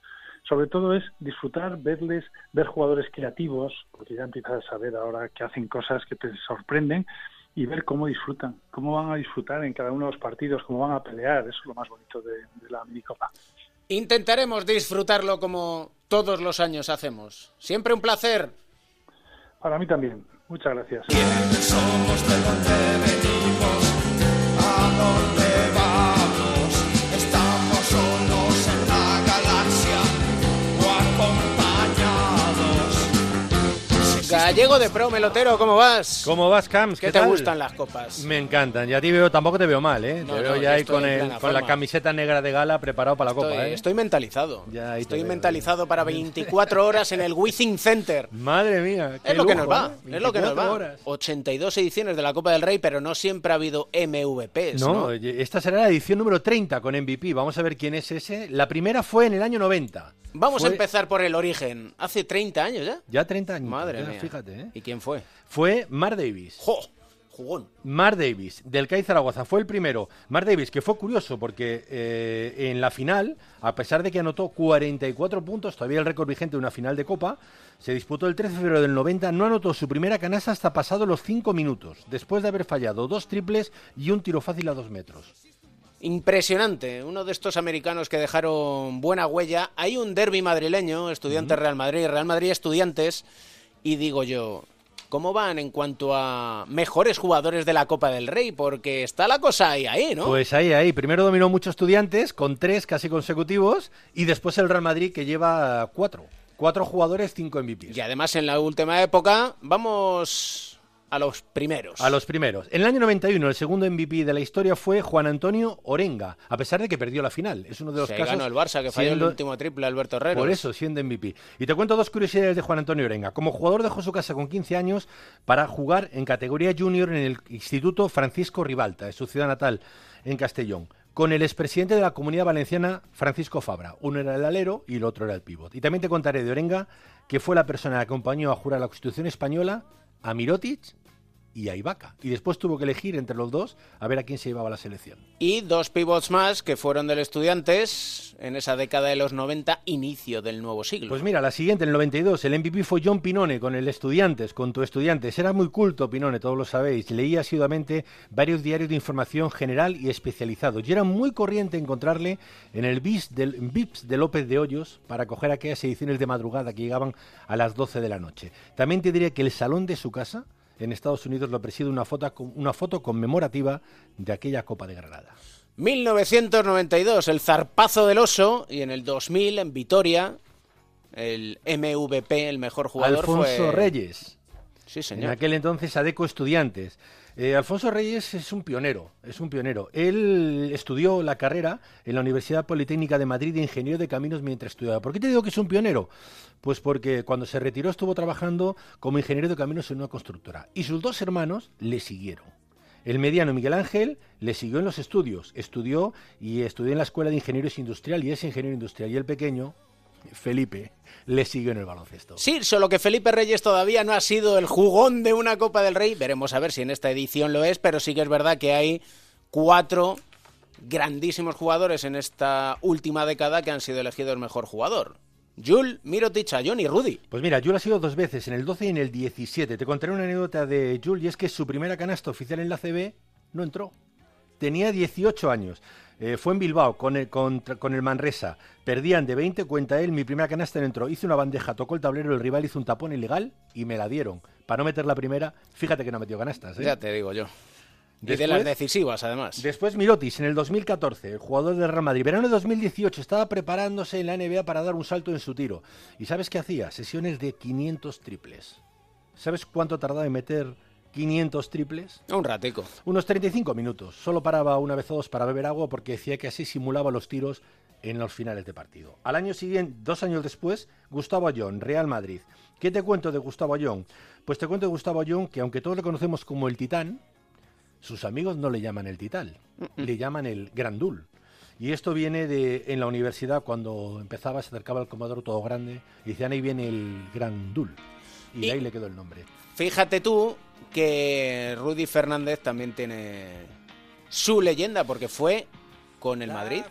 Sobre todo es disfrutar, verles, ver jugadores creativos, porque ya empiezas a ver ahora que hacen cosas que te sorprenden y ver cómo disfrutan, cómo van a disfrutar en cada uno de los partidos, cómo van a pelear. Eso es lo más bonito de, de la minicopa.
Intentaremos disfrutarlo como todos los años hacemos. Siempre un placer.
Para mí también. Muchas gracias.
De
pro, melotero, ¿cómo vas?
¿Cómo vas, Camps?
¿Qué,
¿Qué
te
tal?
gustan las copas?
Me encantan. Y a ti veo, tampoco te veo mal, ¿eh?
No,
te veo ya ahí con, el, con la camiseta negra de gala preparado para la
Estoy,
copa, ¿eh?
estoy mentalizado.
Ya te
Estoy
veo,
mentalizado para 24 horas en el Withing Center.
Madre mía. qué
Es lo que nos va,
¿eh?
es lo que nos
24
va.
horas.
82 ediciones de la Copa del Rey, pero no siempre ha habido MVPs, ¿no?
Esta será la edición número 30 con MVP. Vamos a ver quién es ese. La primera fue en el año 90.
Vamos
Fue-
a empezar por el origen. Hace 30 años ya.
Ya 30 años.
Madre
ya,
mía.
Fíjate, ¿eh?
¿Y quién fue?
Fue Mar Davis.
¡Jo! Jugón.
Mar Davis, del CAI Zaragoza, fue el primero. Mar Davis, que fue curioso porque eh, en la final, a pesar de que anotó 44 puntos, todavía el récord vigente de una final de Copa, se disputó el 13 de febrero del 90, no anotó su primera canasta hasta pasado los 5 minutos, después de haber fallado dos triples y un tiro fácil a dos metros.
Impresionante, uno de estos americanos que dejaron buena huella. Hay un derby madrileño, Estudiantes Real Madrid, Real Madrid Estudiantes, y digo yo, ¿cómo van en cuanto a mejores jugadores de la Copa del Rey? Porque está la cosa ahí, ahí, ¿no?
Pues ahí, ahí. Primero dominó muchos estudiantes, con tres casi consecutivos, y después el Real Madrid que lleva cuatro. Cuatro jugadores, cinco MVPs.
Y además en la última época, vamos a los primeros.
A los primeros. En el año 91, el segundo MVP de la historia fue Juan Antonio Orenga, a pesar de que perdió la final. Es uno de los
Se
casos.
ganó el Barça, que falló
siendo-
el último triple Alberto Herrero.
Por eso, siendo MVP. Y te cuento dos curiosidades de Juan Antonio Orenga. Como jugador dejó su casa con 15 años para jugar en categoría junior en el Instituto Francisco Ribalta, de su ciudad natal, en Castellón, con el expresidente de la Comunidad Valenciana, Francisco Fabra. Uno era el alero y el otro era el pívot. Y también te contaré de Orenga, que fue la persona que acompañó a jurar la Constitución española a y a Ibaka. Y después tuvo que elegir entre los dos a ver a quién se llevaba la selección.
Y dos pivots más que fueron del Estudiantes en esa década de los 90, inicio del nuevo siglo.
Pues mira, la siguiente, en el 92, el MVP fue John Pinone con el Estudiantes, con tu Estudiantes. Era muy culto Pinone, todos lo sabéis. Leía asiduamente varios diarios de información general y especializados. Y era muy corriente encontrarle en el VIPS del, VIPS de López de Hoyos para coger aquellas ediciones de madrugada que llegaban a las 12 de la noche. También te diré que el salón de su casa en Estados Unidos lo preside una foto, una foto conmemorativa de aquella Copa de Granada.
1992, el zarpazo del oso, y en el 2000, en Vitoria, el MVP, el mejor jugador
Alfonso
fue...
Reyes.
Sí,
En
señor.
aquel entonces Adeco Estudiantes. Eh, Alfonso Reyes es un pionero, es un pionero. Él estudió la carrera en la Universidad Politécnica de Madrid de Ingeniero de Caminos mientras estudiaba. ¿Por qué te digo que es un pionero? Pues porque cuando se retiró estuvo trabajando como ingeniero de caminos en una constructora. Y sus dos hermanos le siguieron. El mediano Miguel Ángel le siguió en los estudios, estudió y estudió en la Escuela de Ingenieros Industrial y es ingeniero industrial. Y el pequeño, Felipe, le siguió en el baloncesto.
Sí, solo que Felipe Reyes todavía no ha sido el jugón de una Copa del Rey. Veremos a ver si en esta edición lo es, pero sí que es verdad que hay cuatro grandísimos jugadores en esta última década que han sido elegidos mejor jugador. Jules, Mirotic, Ayón y Rudy.
Pues mira, Jules ha sido dos veces, en el 12 y en el 17. Te contaré una anécdota de Jules y es que su primera canasta oficial en la CB no entró. Tenía 18 años. Eh, fue en Bilbao con el, contra- con el Manresa. Perdían de 20, cuenta él. Mi primera canasta entró. Hice una bandeja, tocó el tablero, el rival hizo un tapón ilegal y me la dieron. Para no meter la primera, fíjate que no metió canastas. ¿eh?
Ya te digo yo. Y de
Después-
las decisivas, además.
Después Mirotis, en el 2014, el jugador del Real Madrid. Verano de 2018, estaba preparándose en la NBA para dar un salto en su tiro. ¿Y sabes qué hacía? Sesiones de 500 triples. ¿Sabes cuánto tardaba en meter 500 triples?
Un ratico.
Unos 35 minutos. Solo paraba una vez o dos para beber agua porque decía que así simulaba los tiros en los finales de partido. Al año siguiente, dos años después, Gustavo Ayón, Real Madrid. ¿Qué te cuento de Gustavo Ayón? Pues te cuento de Gustavo Ayón que aunque todos le conocemos como el Titán, sus amigos no le llaman el Titán, le llaman el Grandul. Y esto viene de en la universidad cuando empezaba, se acercaba al comodoro todo grande y decían ahí viene el Grandul. Y, de ahí le quedó el nombre.
Fíjate tú que Rudy Fernández también tiene su leyenda porque fue con el Madrid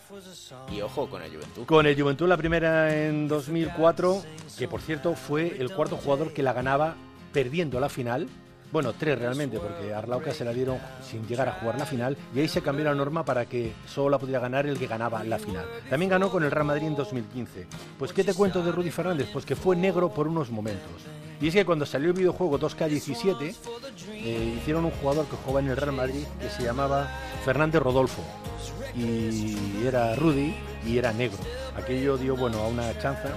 y ojo con el Juventud.
Con el Juventud la primera en 2004, que por cierto fue el cuarto jugador que la ganaba perdiendo la final. Bueno, tres realmente, porque Arlauca se la dieron sin llegar a jugar la final y ahí se cambió la norma para que solo la pudiera ganar el que ganaba la final. También ganó con el Real Madrid en 2015. Pues ¿qué te cuento de Rudy Fernández? Pues que fue negro por unos momentos. Y es que cuando salió el videojuego 2K17, eh, hicieron un jugador que jugaba en el Real Madrid que se llamaba Fernández Rodolfo y era Rudy y era negro. Aquello dio bueno a una chanza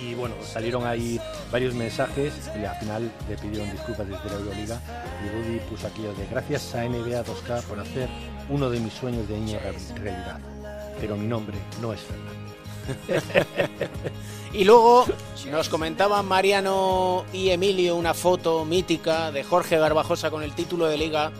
y bueno, salieron ahí varios mensajes y al final le pidieron disculpas desde la Euroliga y Rudy puso aquello de gracias a NBA 2K por hacer uno de mis sueños de niño re- realidad. Pero mi nombre no es Fernando.
Y luego nos comentaban Mariano y Emilio una foto mítica de Jorge Garbajosa con el título de liga.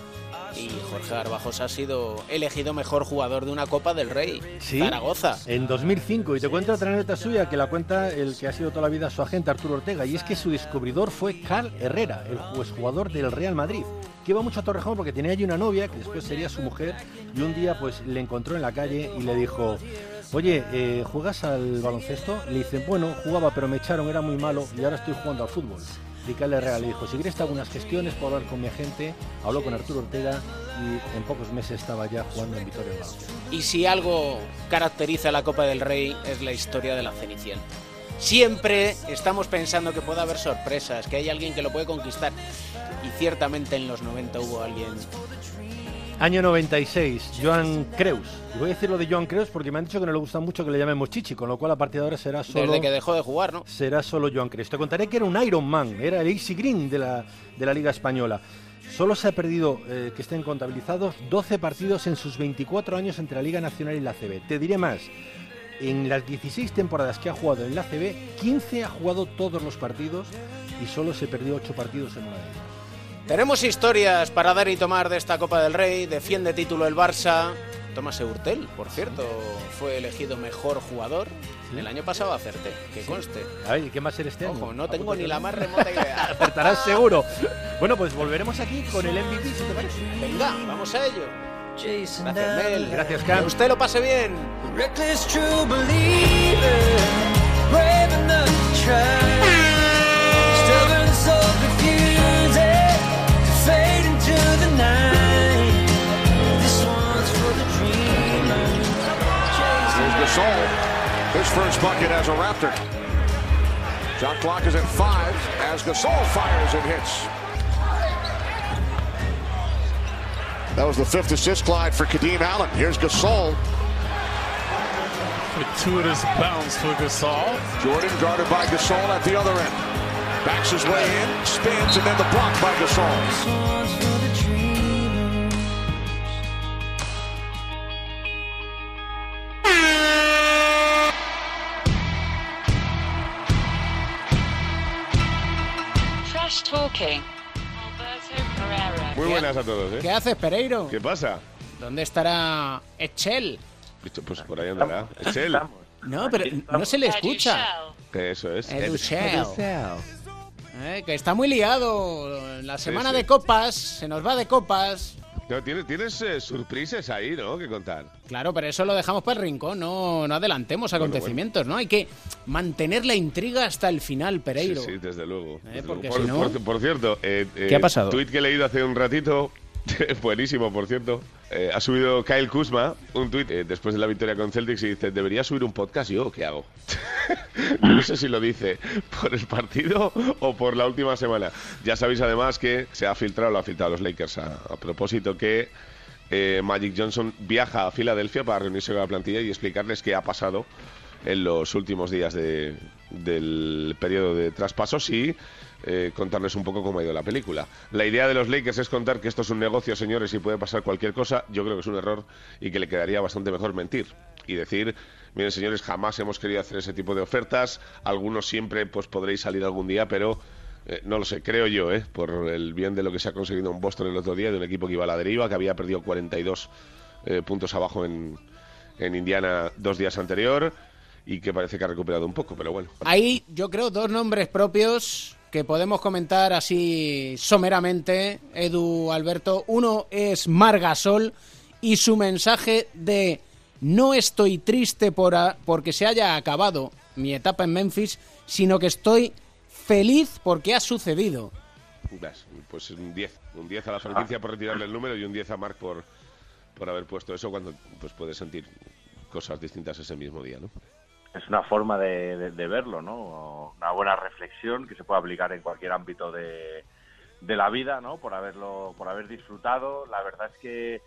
Y Jorge Garbajosa ha sido elegido mejor jugador de una Copa del Rey.
Sí,
Zaragoza.
En 2005. Y te cuento otra anécdota suya que la cuenta el que ha sido toda la vida su agente Arturo Ortega. Y es que su descubridor fue Carl Herrera, el ju- jugador del Real Madrid. Que iba mucho a Torrejón porque tenía allí una novia que después sería su mujer. Y un día pues le encontró en la calle y le dijo... Oye, eh, ¿juegas al baloncesto? Le dice, bueno, jugaba, pero me echaron, era muy malo y ahora estoy jugando al fútbol. Carl Herrera le dijo, si quieres algunas gestiones, puedo hablar con mi agente. Habló con Arturo Ortega y en pocos meses estaba ya jugando en Vitoria.
Y si algo caracteriza la Copa del Rey es la historia de la Cenicienta. Siempre estamos pensando que puede haber sorpresas, que hay alguien que lo puede conquistar. Y ciertamente en los 90 hubo alguien.
Año 96, Joan Creus. Y voy a decir lo de Joan Creus porque me han dicho que no le gusta mucho que le llamemos Chichi, con lo cual a partir de ahora será solo...
Desde que dejó de jugar, ¿no?
Será solo Joan Creus. Te contaré que era un Iron Man, era el Easy Green de la, de la Liga Española. Solo se ha perdido, eh, que estén contabilizados, 12 partidos en sus 24 años entre la Liga Nacional y la CB. Te diré más, en las 16 temporadas que ha jugado en la CB, 15 ha jugado todos los partidos y solo se perdió 8 partidos en una de ellas.
Tenemos historias para dar y tomar de esta Copa del Rey. Defiende título el Barça. Tomás Eurtel, por cierto, fue elegido mejor jugador. El año pasado acerté, que conste.
A ver, ¿y ¿qué más eres este año?
Ojo, no tengo ni la más remota idea.
Acertarás seguro. Bueno, pues volveremos aquí con el MVP, si te parece.
Venga, vamos a ello. Gracias, Mel.
Gracias, Cam.
Que usted lo pase bien.
Gasol. His first bucket as a Raptor. Shot clock is at five as Gasol fires and hits. That was the fifth assist, Clyde, for Kadeem Allen. Here's Gasol.
Gratuitous bounce for Gasol.
Jordan guarded by Gasol at the other end. Backs his way in, spins, and then the block by Gasol.
Muy buenas a todos, ¿eh?
¿Qué haces, Pereiro?
¿Qué pasa?
¿Dónde estará Echel?
Pues por ahí andará. Echel.
No, pero no se le escucha.
Eso es.
Edu
Ed-
Shell. Eh, que está muy liado. La semana
sí.
de copas, se nos va de copas.
No, tienes tienes eh, sorpresas ahí, ¿no? Que contar.
Claro, pero eso lo dejamos para el rincón, no, no adelantemos acontecimientos, ¿no? Hay que mantener la intriga hasta el final, Pereiro.
Sí, sí, desde luego. desde
porque
luego.
si
por,
no-
por- por cierto, eh,
¿Qué ha pasado?
Tweet que he leído hace un ratito, buenísimo, por cierto. eh, ha subido Kyle Kuzma un tuit eh, después de la victoria con Celtics y dice: ¿Debería subir un podcast yo? ¿Qué hago? No sé si lo dice por el partido o por la última semana. Ya sabéis además que se ha filtrado, lo ha filtrado los Lakers a, propósito que eh, Magic Johnson viaja a Filadelfia para reunirse con la plantilla y explicarles qué ha pasado en los últimos días de- del periodo de traspasos y eh, contarles un poco cómo ha ido la película. La idea de los Lakers es contar que esto es un negocio, señores, y puede pasar cualquier cosa. Yo creo que es un error y que le quedaría bastante mejor mentir y decir, miren, señores, jamás hemos querido hacer ese tipo de ofertas. Algunos siempre pues podréis salir algún día, pero eh, no lo sé, creo yo, ¿eh? por el bien de lo que se ha conseguido en Boston el otro día, de un equipo que iba a la deriva, que había perdido 42 eh, puntos abajo en, en Indiana dos días anterior y que parece que ha recuperado un poco, pero bueno.
Hay, yo creo, dos nombres propios que podemos comentar así someramente, Edu Alberto. Uno es Margasol y su mensaje de no estoy triste por a- porque se haya acabado mi etapa en Memphis, sino que estoy feliz porque ha sucedido.
Pues un 10, un 10 a la franquicia por retirarle el número y un 10 a Mark por, por haber puesto eso cuando pues puedes sentir cosas distintas ese mismo día, ¿no?
Es una forma de, verlo, ¿no? Una buena reflexión que se puede aplicar en cualquier ámbito de, de la vida, ¿no? Por haberlo, por haber disfrutado. La verdad es que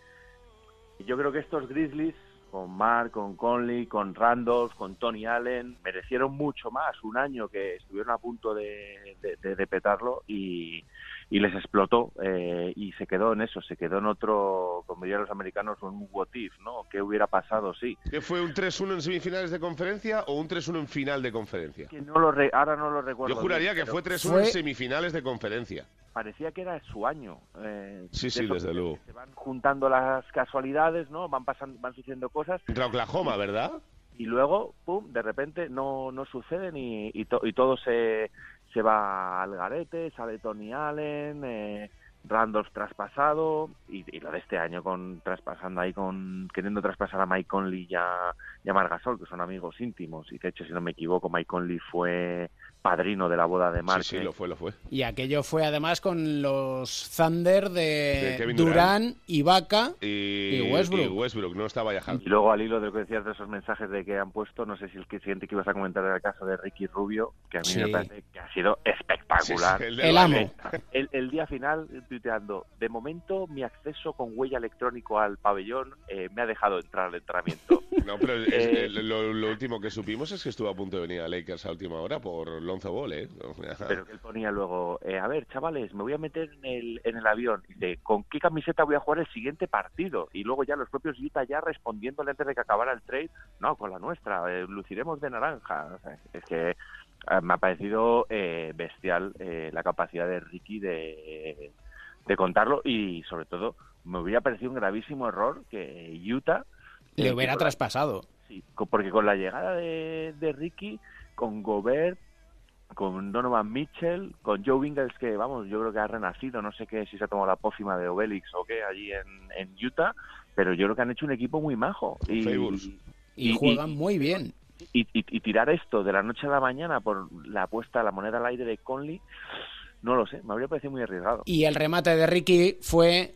yo creo que estos Grizzlies, con Mark, con Conley, con Randolph, con Tony Allen, merecieron mucho más. Un año que estuvieron a punto de petarlo y, y les explotó eh, y se quedó en eso, se quedó en otro, como dirían los americanos, un what if, ¿no? ¿Qué hubiera pasado? Sí.
¿Qué fue un 3-1 en semifinales de conferencia o un 3-1 en final de conferencia?
Que no lo re- ahora no lo recuerdo.
Yo juraría
bien,
que fue 3-1 en semifinales de conferencia.
Parecía que era su año. eh,
Sí,
de
sí, desde
que
luego.
Se van juntando las casualidades, ¿no? Van pasando, van sucediendo cosas.
Contra Oklahoma, ¿verdad?
Y luego, pum, de repente no, no suceden y, y, to- y todo se, se va al garete, sale Tony Allen, eh, Randolph traspasado y, y lo de este año con traspasando ahí con queriendo traspasar a Mike Conley y a, y a Marc Gasol, que son amigos íntimos y de hecho si no me equivoco Mike Conley fue padrino de la boda de Mark
Sí, sí, lo fue, lo fue.
Y aquello fue además con los Thunder de,
De
Durán. Ibaka
Y,
y Westbrook.
y Westbrook, no estaba ya
Y luego al hilo de lo que decías de esos mensajes de que han puesto, no sé si el que siguiente que ibas a comentar era el caso de Ricky Rubio, que a mí me
Sí.
parece que ha sido espectacular.
Sí, sí, el
El amo.
El, el día final tuiteando, de momento mi acceso con huella electrónico al pabellón eh, me ha dejado entrar al entrenamiento.
No, pero es-
Eh,
lo, lo último que supimos es que estuvo a punto de venir a Lakers a última hora por Lonzo Ball, ¿eh?
Pero que él ponía luego, eh, a ver, chavales, me voy a meter en el, en el avión. Y dice, ¿con qué camiseta voy a jugar el siguiente partido? Y luego ya los propios Utah ya respondiéndole antes de que acabara el trade, no, con la nuestra, eh, luciremos de naranja. O sea, es que me ha parecido eh, bestial eh, la capacidad de Ricky de, de contarlo y sobre todo me hubiera parecido un gravísimo error que Utah
Le hubiera
la-
traspasado.
Sí, porque con la llegada de, de Ricky, con Gobert, con Donovan Mitchell, con Joe Ingles, que vamos, yo creo que ha renacido, no sé qué, si se ha tomado la pócima de Obelix o qué, allí en, en Utah, pero yo creo que han hecho un equipo muy majo. Y,
juegan muy bien.
y, y- y tirar esto de la noche a la mañana por la apuesta, la moneda al aire de Conley, no lo sé, me habría parecido muy arriesgado.
Y el remate de Ricky fue,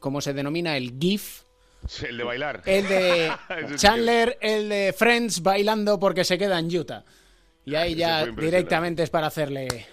como se denomina, el GIF.
Sí, El de bailar.
El de Chandler, el de Friends bailando porque se queda en Utah. Y ahí ya directamente es para hacerle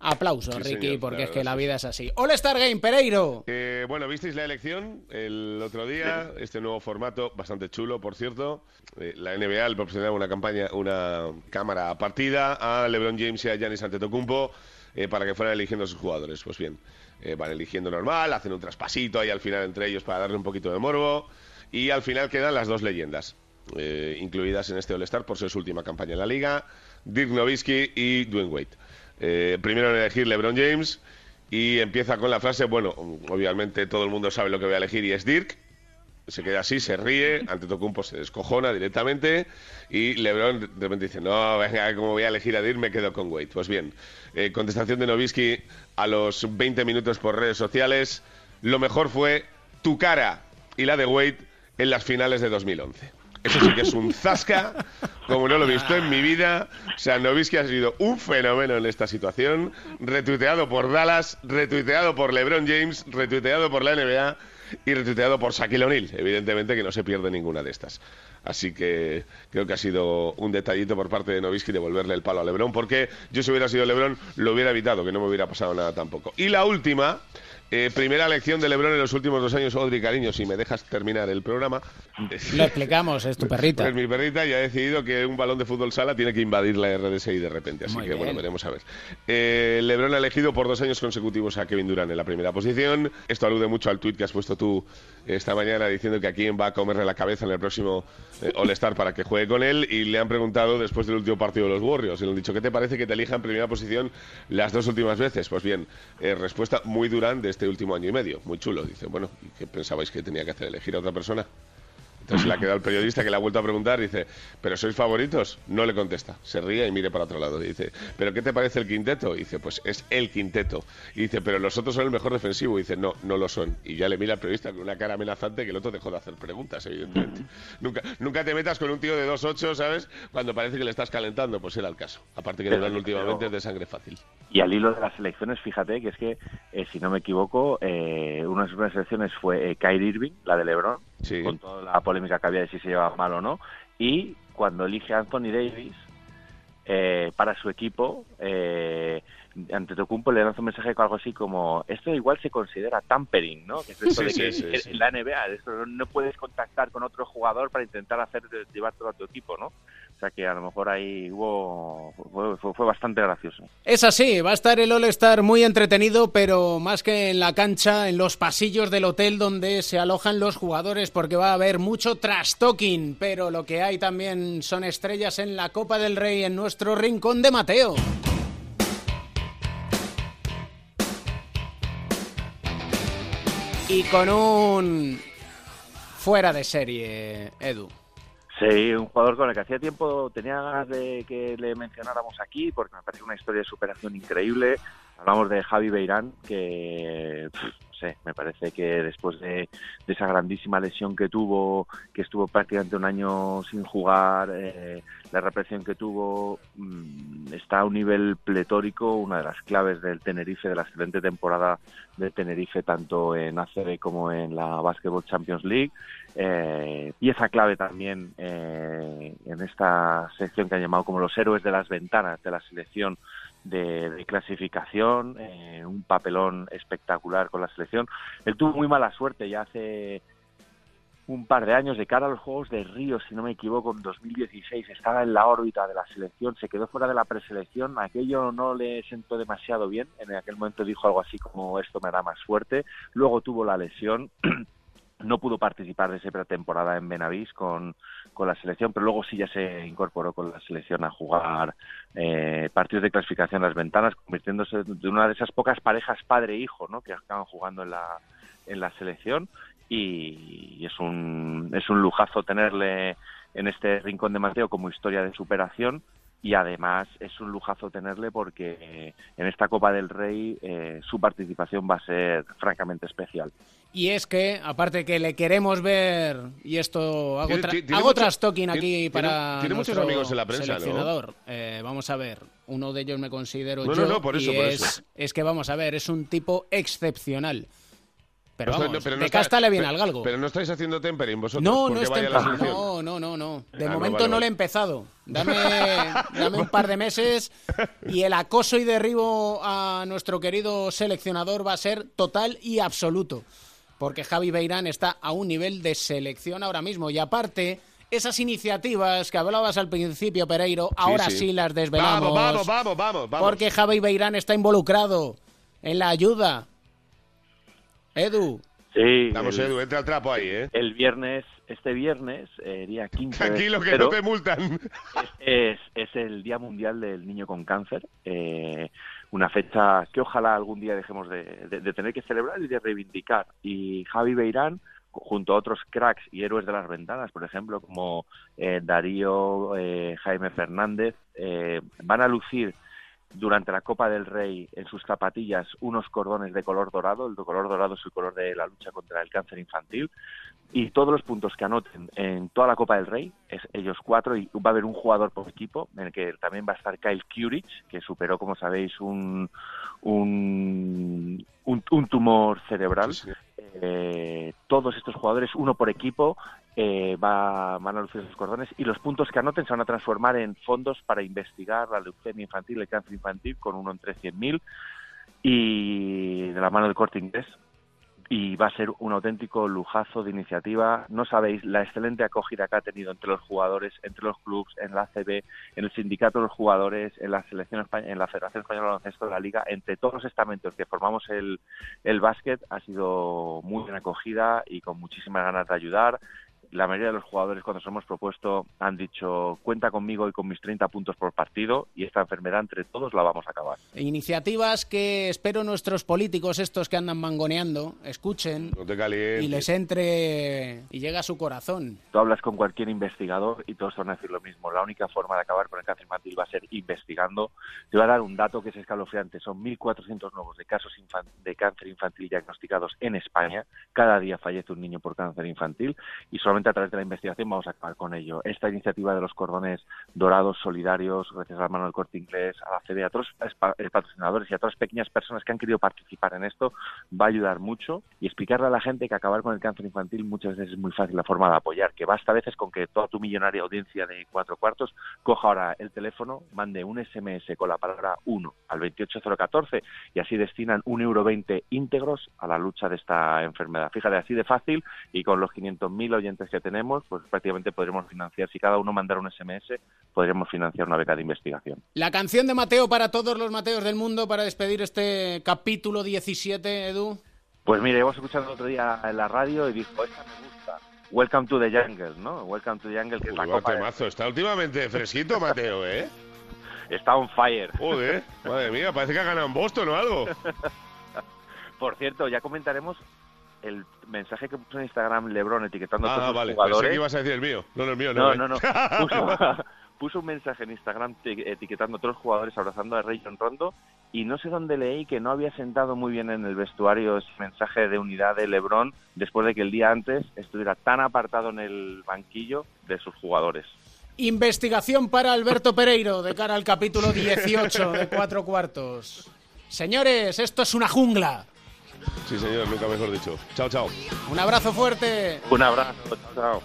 aplausos,
Sí,
Ricky,
señor,
porque es que la vida es así. All Star Game, Pereiro.
Eh, bueno, visteis la elección el otro día, este nuevo formato, bastante chulo, por cierto. Eh, la NBA le proporcionaba una campaña, una cámara partida a LeBron James y a Giannis Antetokounmpo eh, para que fueran eligiendo a sus jugadores. Pues bien, eh, van eligiendo normal, hacen un traspasito ahí al final entre ellos para darle un poquito de morbo y al final quedan las dos leyendas. Eh, incluidas en este All-Star por ser su última campaña en la liga, Dirk Nowitzki y Dwayne Wade. Eh, primero en elegir LeBron James y empieza con la frase, bueno, obviamente todo el mundo sabe lo que voy a elegir y es Dirk. Se queda así, se ríe, Antetokounmpo se descojona directamente y LeBron de repente dice, no, venga, como voy a elegir a Dirk, me quedo con Wade. Pues bien, eh, contestación de Nowitzki a los 20 minutos por redes sociales. lo mejor fue tu cara y la de Wade en las finales de 2011. Eso sí que es un zasca, como no lo he visto en mi vida. Novisky ha sido un fenómeno en esta situación. Retuiteado por Dallas, retuiteado por LeBron James, retuiteado por la NBA y retuiteado por Shaquille O'Neal. Evidentemente que no se pierde ninguna de estas. Así que creo que ha sido un detallito por parte de Novisky devolverle el palo a LeBron, porque yo si hubiera sido LeBron lo hubiera evitado, que no me hubiera pasado nada tampoco. Y la última, eh, primera lección de LeBron en los últimos dos años, Odri, cariño, si me dejas terminar el programa.
Lo explicamos, es tu perrita.
Pues mi perrita ya ha decidido que un balón de fútbol sala tiene que invadir la RDSI de repente, así
Muy
que
bien.
bueno, veremos a ver. Eh, LeBron ha elegido por dos años consecutivos a Kevin Durant en la primera posición. Esto alude mucho al tuit que has puesto tú esta mañana diciendo que a quién va a comerle la cabeza en el próximo eh, All-Star para que juegue con él y le han preguntado después del último partido de los Warriors y le han dicho, ¿qué te parece que te elija en primera posición las dos últimas veces? Pues bien, eh, respuesta muy Durant de este último año y medio, muy chulo. Dice, bueno, ¿y qué pensabais que tenía que hacer? ¿Elegir a otra persona? Entonces le ha quedado el periodista que le ha vuelto a preguntar, dice, ¿pero sois favoritos? No le contesta, se ríe y mire para otro lado. Dice, ¿pero qué te parece el quinteto? Dice, pues es el quinteto. Y dice, ¿pero los otros son el mejor defensivo? Dice, no, no lo son. Y ya le mira al periodista con una cara amenazante que el otro dejó de hacer preguntas, evidentemente. nunca, nunca te metas con un tío de 2'8, ¿sabes? Cuando parece que le estás calentando, pues era el caso. Aparte que
Pero-
Durán últimamente
pero-
es de sangre fácil.
Y al hilo de las elecciones, fíjate que es que, eh, si no me equivoco, eh, una de sus elecciones fue eh, Kyrie Irving, la de LeBron, con toda la polémica que había de si se llevaba mal o no. Y cuando elige a Anthony Davis eh, para su equipo, eh, Antetokounmpo le lanza un mensaje con algo así como esto igual se considera tampering, ¿no? Que es esto
Sí,
de que
sí,
en
sí.
la NBA esto no- puedes contactar con otro jugador para intentar hacer llevártelo a tu equipo, ¿no? O sea que a lo mejor ahí hubo fue, fue- fue bastante gracioso.
Es así, va a estar el All-Star muy entretenido, pero más que en la cancha, en los pasillos del hotel donde se alojan los jugadores, porque va a haber mucho trash talking, pero lo que hay también son estrellas en la Copa del Rey en nuestro rincón de Mateo. Y con un fuera de serie, Edu.
Sí, un jugador con el que hacía tiempo tenía ganas de que le mencionáramos aquí porque me parece una historia de superación increíble. Hablamos de Javi Beirán, que me parece que después de, de esa grandísima lesión que tuvo, que estuvo prácticamente un año sin jugar, eh, la represión que tuvo, mm, está a un nivel pletórico, una de las claves del Tenerife, de la excelente temporada del Tenerife, tanto en ACB como en la Basketball Champions League. Eh, pieza clave también eh, en esta sección que han llamado como los héroes de las ventanas de la selección de, clasificación, eh, un papelón espectacular con la selección. Él tuvo muy mala suerte ya hace un par de años de cara a los Juegos de Río, si no me equivoco, en 2016 estaba en la órbita de la selección, se quedó fuera de la preselección, aquello no le sentó demasiado bien, en aquel momento dijo algo así como esto me hará más fuerte, luego tuvo la lesión, no pudo participar de esa pretemporada en Benavís con, con la selección, pero luego sí ya se incorporó con la selección a jugar eh, partidos de clasificación en las ventanas, convirtiéndose de una de esas pocas parejas padre-hijo ¿no? que acaban jugando en la, en la selección y es un, es un lujazo tenerle en este rincón de Mateo como historia de superación y además es un lujazo tenerle porque eh, en esta Copa del Rey eh, su participación va a ser francamente especial.
Y es que, aparte que le queremos ver, y esto hago, tra-
tiene
hago
mucho-
aquí
tiene-
para
tiene muchos amigos en la prensa, ¿no?
seleccionador. Eh, vamos a ver, uno de ellos me considero
No,
yo,
no, no, por eso,
y
por
es,
eso.
es que vamos a ver, es un tipo excepcional. Pero
No
vamos,
pero no
de casta le viene al galgo.
Pero no estáis haciendo tempering vosotros.
No, no empezando.
selección.
No, no, no, no. De
Ah, no,
momento
vale,
no le he empezado. Dame, dame un par de meses y el acoso y derribo a nuestro querido seleccionador va a ser total y absoluto. Porque Javi Beirán está a un nivel de selección ahora mismo. Y aparte, esas iniciativas que hablabas al principio, Pereiro, ahora sí,
sí.
las desvelamos.
Vamos, vamos, vamos, vamos, vamos.
Porque Javi Beirán está involucrado en la ayuda. Edu.
Sí,
Vamos,
el-
Edu, entra al trapo ahí, ¿eh?
El viernes, este viernes, eh, día 15 de
Tranquilo, que no te multan.
es, es el Día Mundial del Niño con Cáncer, eh, una fecha que ojalá algún día dejemos de, de- de tener que celebrar y de reivindicar. Y Javi Beirán, junto a otros cracks y héroes de las ventanas, por ejemplo, como eh, Darío, eh, Jaime Fernández, eh, van a lucir durante la Copa del Rey en sus zapatillas unos cordones de color dorado. El de color dorado es el color de la lucha contra el cáncer infantil. Y todos los puntos que anoten en toda la Copa del Rey, es ellos cuatro, y va a haber un jugador por equipo, en el que también va a estar Kyle Curich, que superó, como sabéis, un, un, un, un tumor cerebral. Eh, todos estos jugadores, uno por equipo, eh, va, van a lucir sus cordones y los puntos que anoten se van a transformar en fondos para investigar la leucemia infantil, el cáncer infantil, con uno entre 100.000 y de la mano del corte inglés. Y va a ser un auténtico lujazo de iniciativa. No sabéis la excelente acogida que ha tenido entre los jugadores, entre los clubes, en la ACB, en el sindicato de los jugadores, en la selección Espa- en la Federación Española de Baloncesto de la Liga, entre todos los estamentos que formamos el, el básquet, ha sido muy bien acogida y con muchísimas ganas de ayudar. La mayoría de los jugadores cuando nos hemos propuesto han dicho cuenta conmigo y con mis 30 puntos por partido y esta enfermedad entre todos la vamos a acabar.
Iniciativas que espero nuestros políticos, estos que andan mangoneando, escuchen
No
y les entre y llega a su corazón.
Tú hablas con cualquier investigador y todos te van a decir lo mismo. La única forma de acabar con el cáncer infantil va a ser investigando. Te voy a dar un dato que es escalofriante. Son 1.400 nuevos de casos de cáncer infantil diagnosticados en España. Cada día fallece un niño por cáncer infantil y solamente a través de la investigación vamos a acabar con ello. Esta iniciativa de los cordones dorados solidarios, gracias a la mano del corte inglés, a la CD, a pa- eh, patrocinadores y a las pequeñas personas que han querido participar en esto, va a ayudar mucho y explicarle a la gente que acabar con el cáncer infantil muchas veces es muy fácil la forma de apoyar, que basta a veces con que toda tu millonaria audiencia de cuatro cuartos coja ahora el teléfono, mande un SMS con la palabra 1 al 28014 y así destinan un euro 20 íntegros a la lucha de esta enfermedad. Fíjate, así de fácil y con los 500.000 oyentes que tenemos, pues prácticamente podremos financiar, si cada uno mandara un SMS, podríamos financiar una beca de investigación.
La canción de Mateo para todos los Mateos del mundo para despedir este capítulo 17, Edu.
Pues mire, hemos escuchado el otro día en la radio y dijo, esta me gusta. Welcome to the jungle, ¿no? Welcome to the jungle, que es la
Uy,
copa de-
temazo. Está últimamente fresquito, Mateo, ¿eh?
Está on fire.
Joder, madre mía, parece que ha ganado en Boston o algo.
Por cierto, ya comentaremos el mensaje que puso en Instagram LeBron etiquetando a
Ah,
todos los
vale. Pensé
jugadores.
que ibas a decir el mío. No, no, el mío,
No,
no.
no,
¿eh?
no. Puso, puso un mensaje en Instagram etiquetando a todos los jugadores abrazando a Rayon Rondo y no sé dónde leí que no había sentado muy bien en el vestuario ese mensaje de unidad de LeBron después de que el día antes estuviera tan apartado en el banquillo de sus jugadores.
Investigación para Alberto Pereiro de cara al capítulo 18 de Cuatro Cuartos. Señores, esto es una jungla.
Sí, señor, nunca mejor dicho. Chao, chao.
Un abrazo fuerte.
Un abrazo, chao.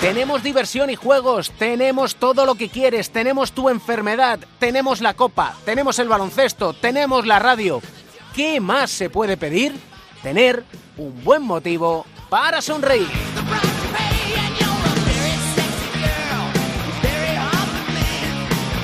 Tenemos diversión y juegos, tenemos todo lo que quieres, tenemos tu enfermedad, tenemos la copa, tenemos el baloncesto, tenemos la radio. ¿Qué más se puede pedir? Tener un buen motivo para sonreír.